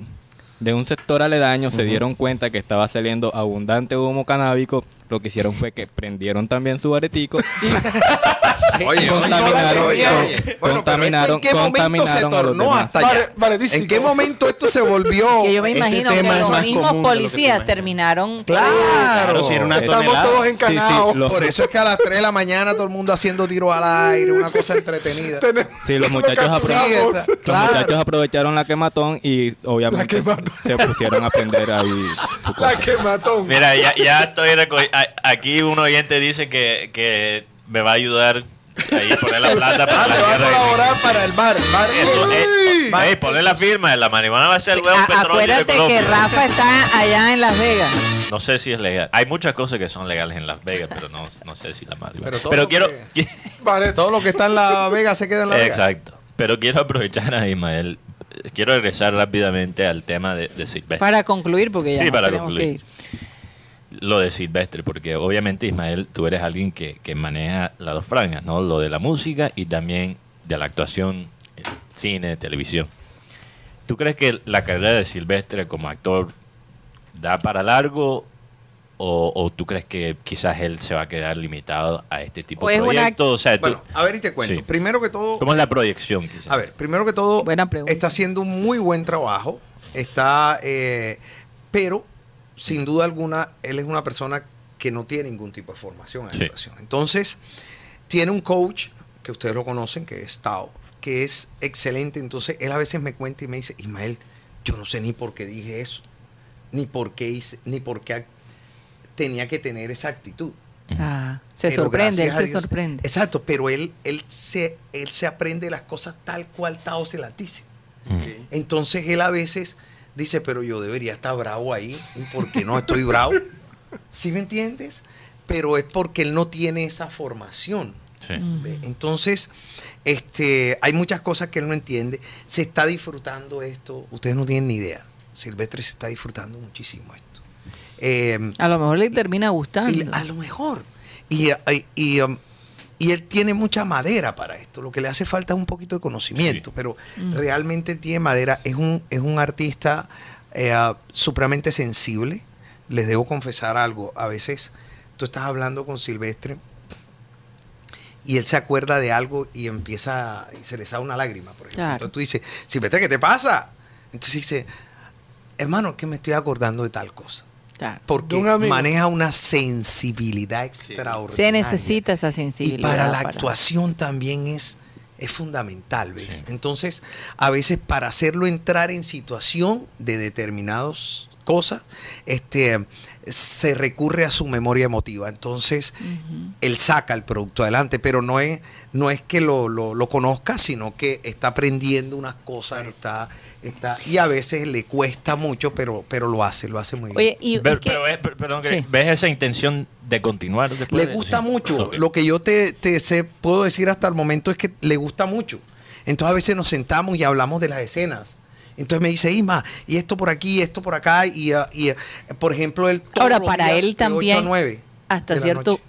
de un sector aledaño se dieron cuenta que estaba saliendo abundante humo canábico, lo que hicieron fue que prendieron también su aretico y [LAUGHS] Oye, [LAUGHS] contaminaron, oye, con- oye. Bueno, pero esto contaminaron, ¿En qué momento se contaminaron a los tornó demás. hasta allá? Vale, valedísimo. ¿En qué momento esto se volvió? Que [LAUGHS] yo me Este imagino que los mismos policías terminaron... Claro. Claro, si era una Estamos tonelada. todos Sí, sí, encanados. los- Por eso es que a las 3 de la mañana todo el mundo haciendo tiros al aire, una cosa entretenida. Sí, los muchachos, apro- los claro. muchachos aprovecharon la quematón y obviamente La quematón. se pusieron a prender ahí su La cosa. que mató. Mira, ya, ya estoy reco- a- Aquí un oyente dice que, que me va a ayudar ahí a poner la plata para Ah, la va a tierra de colaborar para el bar. bar. Eso, eh, Uy. ey, ponle la firma, la marihuana va a ser el petróleo de acuérdate que. Rafa está allá en Las Vegas. No sé si es legal. Hay muchas cosas que son legales en Las Vegas, pero no, no sé si la marihuana. Pero Pero, todo lo quiero... [LAUGHS] que- Vale, Todo lo que está en la Vega se queda en la Vega. Exacto. Pero quiero aprovechar a Ismael. Quiero regresar rápidamente al tema de, de Silvestre. Para concluir, porque ya Sí, nos para tenemos concluir. que ir. Lo de Silvestre, porque obviamente Ismael, tú eres alguien que, que maneja las dos franjas, ¿no? Lo de la música y también de la actuación, eh, cine, televisión. ¿Tú crees que la carrera de Silvestre como actor da para largo o, o tú crees que quizás él se va a quedar limitado a este tipo O de es una- proyectos? O sea, tú- Bueno, a ver y te cuento. Sí. Primero que todo, ¿cómo es la proyección? Quizás? a ver, primero que todo, Buena pregunta. está haciendo un muy buen trabajo. Está, eh, pero sin duda alguna, él es una persona que no tiene ningún tipo de formación en Sí. actuación. Entonces, tiene un coach que ustedes lo conocen, que es Tao, que es excelente. Entonces, él a veces me cuenta y me dice, Ismael, yo no sé ni por qué dije eso, ni por qué hice, ni por qué tenía que tener esa actitud. Ah, se Pero sorprende, él se Dios- sorprende. Exacto, pero él, él, se, él se aprende las cosas tal cual Tao se las dice. Entonces él a veces dice, pero yo debería estar bravo ahí, ¿y por qué no estoy bravo? [LAUGHS] ¿Sí me entiendes? Pero es porque él no tiene esa formación. Entonces, este, hay muchas cosas que él no entiende. Se está disfrutando esto, ustedes no tienen ni idea. Silvestre se está disfrutando muchísimo esto. Eh, A lo mejor le termina gustando. y a lo mejor. Y, y- y, um, y él tiene mucha madera para esto. Lo que le hace falta es un poquito de conocimiento, Sí. pero realmente tiene madera. Es un, es un artista eh, supremamente sensible. Les debo confesar algo. A veces tú estás hablando con Silvestre y él se acuerda de algo y empieza, y se le sale una lágrima, por ejemplo. Claro. Entonces tú dices, Silvestre, ¿qué te pasa? Entonces dice, hermano, que me estoy acordando de tal cosa Claro. porque un maneja una sensibilidad extraordinaria. Se necesita esa Y sensibilidad. para la actuación también es, es fundamental, ¿ves? Entonces, a veces para hacerlo entrar en situación de determinadas cosas, este, se recurre a su memoria emotiva. Entonces, él saca el producto adelante, pero no es, no es que lo, lo- lo conozca, sino que está aprendiendo unas cosas, está, está, y a veces le cuesta mucho, pero, pero lo hace, lo hace muy bien. Oye, y, que- pero es- perdón, que Sí. ¿ves esa intención de continuar después le gusta mucho. Lo que yo te, te sé, puedo decir hasta el momento es que le gusta mucho. Entonces a veces nos sentamos y hablamos de las escenas. Entonces me dice, Isma, y esto por aquí, y esto por acá, y, ah, y, ah, por ejemplo, él todos Ahora, para días él también, hasta cierto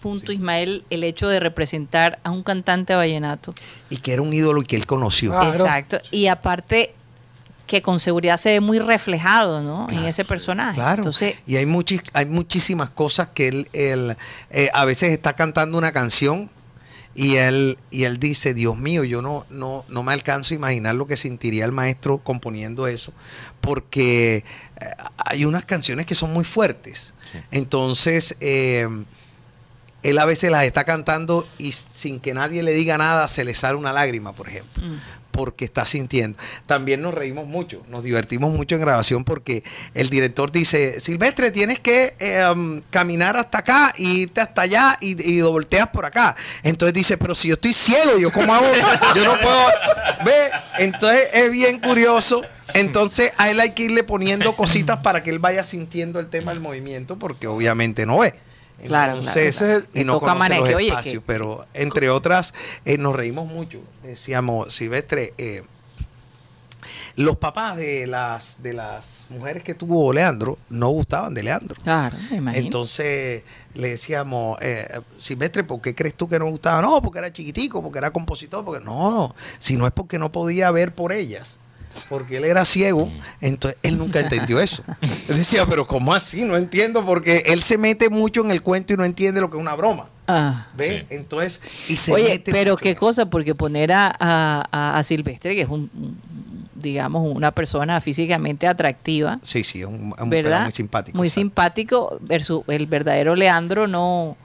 punto, Ismael, el hecho de representar a un cantante vallenato. Y que era un ídolo y que él conoció. Ah, Claro. Exacto. Y aparte, que con seguridad se ve muy reflejado, ¿no? en ese personaje. Claro. Entonces, y hay, muchis, hay muchísimas cosas que él, él, eh, a veces está cantando una canción y él, y él dice, Dios mío, yo no, no, no me alcanzo a imaginar lo que sentiría el maestro componiendo eso, porque eh, hay unas canciones que son muy fuertes. Entonces, eh, él a veces las está cantando y sin que nadie le diga nada se le sale una lágrima, por ejemplo mm, porque está sintiendo. También nos reímos mucho, nos divertimos mucho en grabación porque el director dice, Silvestre, tienes que eh, caminar hasta acá y irte hasta allá y, y volteas por acá. Entonces dice, pero si yo estoy ciego, ¿yo cómo hago? Yo no puedo... Ve, entonces es bien curioso Entonces a él hay que irle poniendo cositas para que él vaya sintiendo el tema del movimiento, porque obviamente no ve. Claro, Entonces, claro. y no toca conoce los. Oye, espacios. que- Pero entre otras, eh, nos reímos mucho. Decíamos, Silvestre, eh, los papás de las, de las mujeres que tuvo Leandro no gustaban de Leandro. Claro, me imagino. Entonces le decíamos, eh, Silvestre, ¿por qué crees tú que no gustaba? No, porque era chiquitico, porque era compositor, porque no, si no es porque no podía ver por ellas. Porque él era ciego, entonces él nunca entendió eso. [LAUGHS] Él decía, pero ¿cómo así? No entiendo, porque él se mete mucho en el cuento y no entiende lo que es una broma. Ah. ¿Ve? Entonces, y se Oye, mete pero qué cosa, porque poner a, a- a- Silvestre, que es un, digamos, una persona físicamente atractiva, Sí, sí, es un, un muy simpático. Muy simpático, versus el verdadero Leandro no,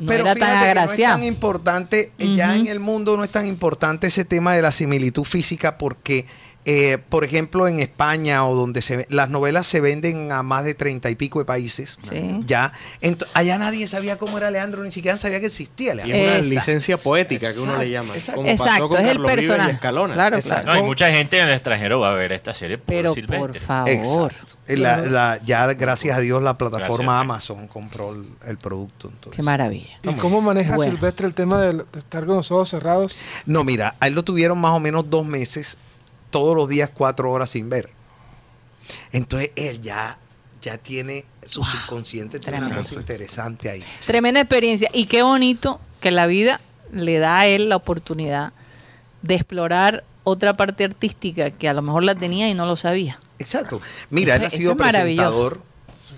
no Pero era fíjate tan que no es tan importante, ya en el mundo no es tan importante ese tema de la similitud física porque, eh, por ejemplo, en España o donde se las novelas se venden a más de treinta y pico de países, Sí. ya, allá nadie sabía cómo era Leandro, ni siquiera sabía que existía Y Leandro. es una Exacto. licencia poética que uno le llama. exacto. Como pasó Exacto, con es el Carlos y personaje. Escalona. Claro, Exacto. claro. No, y mucha gente en el extranjero va a ver esta serie por Pero Silvestre. por favor. Exacto. La- la- ya gracias a Dios la plataforma Gracias. Amazon compró el, el producto. entonces. Qué maravilla. ¿Y cómo maneja Bueno. Silvestre el tema de, de estar con los ojos cerrados? No, mira, a él lo tuvieron más o menos dos meses, todos los días cuatro horas sin ver. Entonces él ya, ya tiene su subconsciente, tiene una cosa interesante ahí. Tremenda experiencia. Y qué bonito que la vida le da a él la oportunidad de explorar otra parte artística que a lo mejor la tenía y no lo sabía. Exacto. Mira, Eso- él ha sido presentador.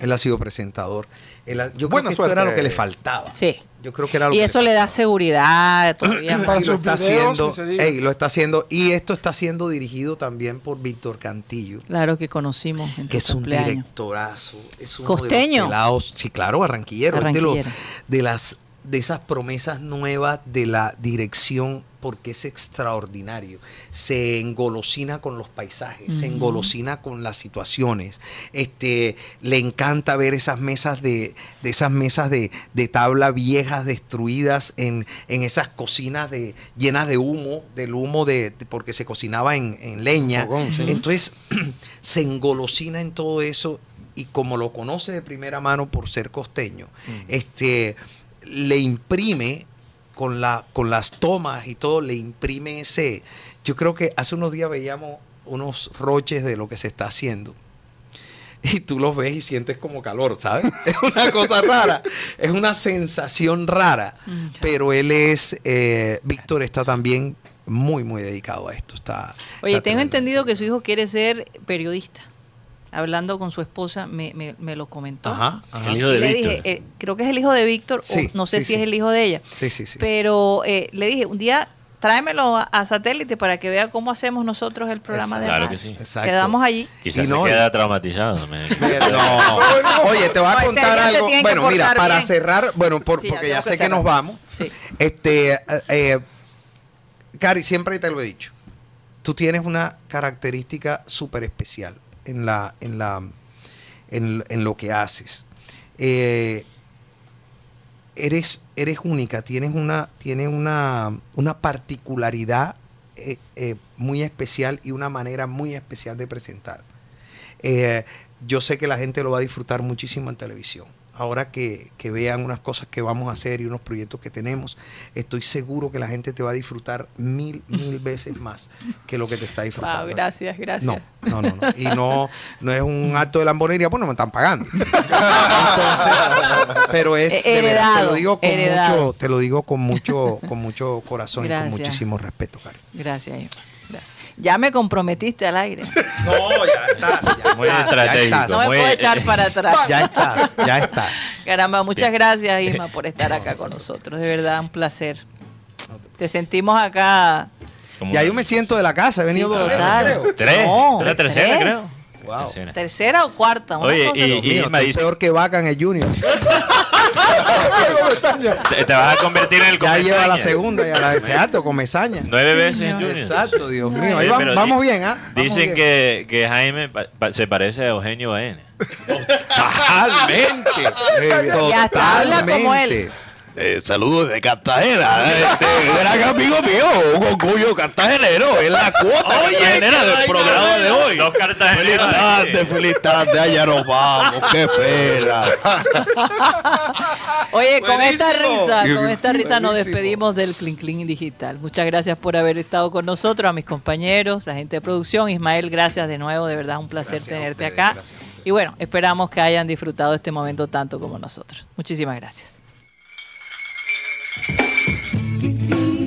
Él ha sido presentador. Él ha- yo creo que esto era suerte. lo que le faltaba. Sí. Yo creo que era lo Y que eso le le da seguridad todavía. Para [CLEARS THROAT] y lo está videos, haciendo, que se diga. ey, lo está haciendo y esto está siendo dirigido también por Víctor Cantillo. Claro que conocimos que es un cumpleaños. directorazo. Es uno Costeño. De los pelados- sí, claro, barranquillero. es de, los- Barranquillero. de las de esas promesas nuevas de la dirección porque es extraordinario. Se engolosina con los paisajes, se engolosina con las situaciones. Este, le encanta ver esas mesas de, de esas mesas de, de tabla viejas destruidas en, en esas cocinas de, llenas de humo, del humo de, de- porque se cocinaba en, en leña. Fogón, sí. Entonces [CLEARS THROAT] se engolosina en todo eso y como lo conoce de primera mano por ser costeño, este le imprime con la con las tomas y todo le imprime ese yo creo que hace unos días veíamos unos roches de lo que se está haciendo y tú los ves y sientes como calor, ¿sabes? [LAUGHS] Es una cosa rara, es una sensación rara, pero él es, eh, Víctor está también muy, muy dedicado a esto. Está, Oye, está tengo entendido que su hijo quiere ser periodista. Hablando con su esposa, me, me- me lo comentó. Ajá, ajá. El hijo de le Víctor. dije, eh, creo que es el hijo de Víctor, Sí, o no sé sí, si sí. es el hijo de ella. Sí, sí, sí. Pero eh, le dije, un día tráemelo a, a satélite para que vea cómo hacemos nosotros el programa de Claro que sí. Exacto. Quedamos allí. Quizás Y no, se queda traumatizado. me- [LAUGHS] No. [LAUGHS] Oye, te voy a No, contar algo. Bueno, mira, para bien. cerrar, bueno, por- Sí, ya porque ya sé que que nos vamos. Sí. Este, eh, eh, Cari, siempre te lo he dicho. Tú tienes una característica súper especial en la, en la, en, en lo que haces. Eh, eres, eres única, tienes una, tienes una, una particularidad eh, eh, muy especial y una manera muy especial de presentar. Eh, yo sé que la gente lo va a disfrutar muchísimo en televisión. Ahora que, que vean unas cosas que vamos a hacer y unos proyectos que tenemos, estoy seguro que la gente te va a disfrutar mil, mil [LAUGHS] veces más que lo que te está disfrutando. Wow, gracias, gracias. No, no, no, no. Y no, no es un acto de lambonería, pues no me están pagando. Entonces, pero es de verdad, te lo Heredado, digo con heredado. mucho, te lo digo con mucho, con mucho corazón y con muchísimo respeto, Cari. Gracias. Gracias. Ya me comprometiste al aire. [LAUGHS] No, ya estás, ya Muy estás, ya estás. No me Muy- puedo echar para atrás. Ya estás, ya estás. Caramba, muchas gracias, [LAUGHS] Isma, por estar acá con nosotros. De verdad, un placer. Te sentimos acá. como- Ya yo me siento de la casa, he venido Sí, dos veces, creo. Tres. No, la tercera, tres. creo. Wow. Tercera. ¿Tercera o cuarta? Una Oye, cosa y-. Dios mío, peor que vaca en el Junior. [LAUGHS] Te, te vas a convertir en el Ya lleva la comesaña. segunda, ya la exacto, con mesaña. Nueve veces en Junior. Exacto, Dios mío. Ahí vamos di- bien, ¿ah? Dicen bien. que, que Jaime pa- pa- se parece a Eugenio Baena. Totalmente. [LAUGHS] Y hasta habla como él. Eh, saludos de Cartagena, este, [LAUGHS] gran amigo mío, un orgullo cartagenero, es la cuota cartagenera del programa de hoy. Dos Feliz tarde, feliz tarde, allá nos vamos, qué pena. [LAUGHS] Oye, con esta risa, con esta risa nos despedimos del Clean Clean Digital. Muchas gracias por haber estado con nosotros, a mis compañeros, la gente de producción. Ismael, gracias de nuevo, de verdad un placer Gracias tenerte ustedes, acá. Y bueno, esperamos que hayan disfrutado este momento tanto como nosotros. Muchísimas gracias. Digital,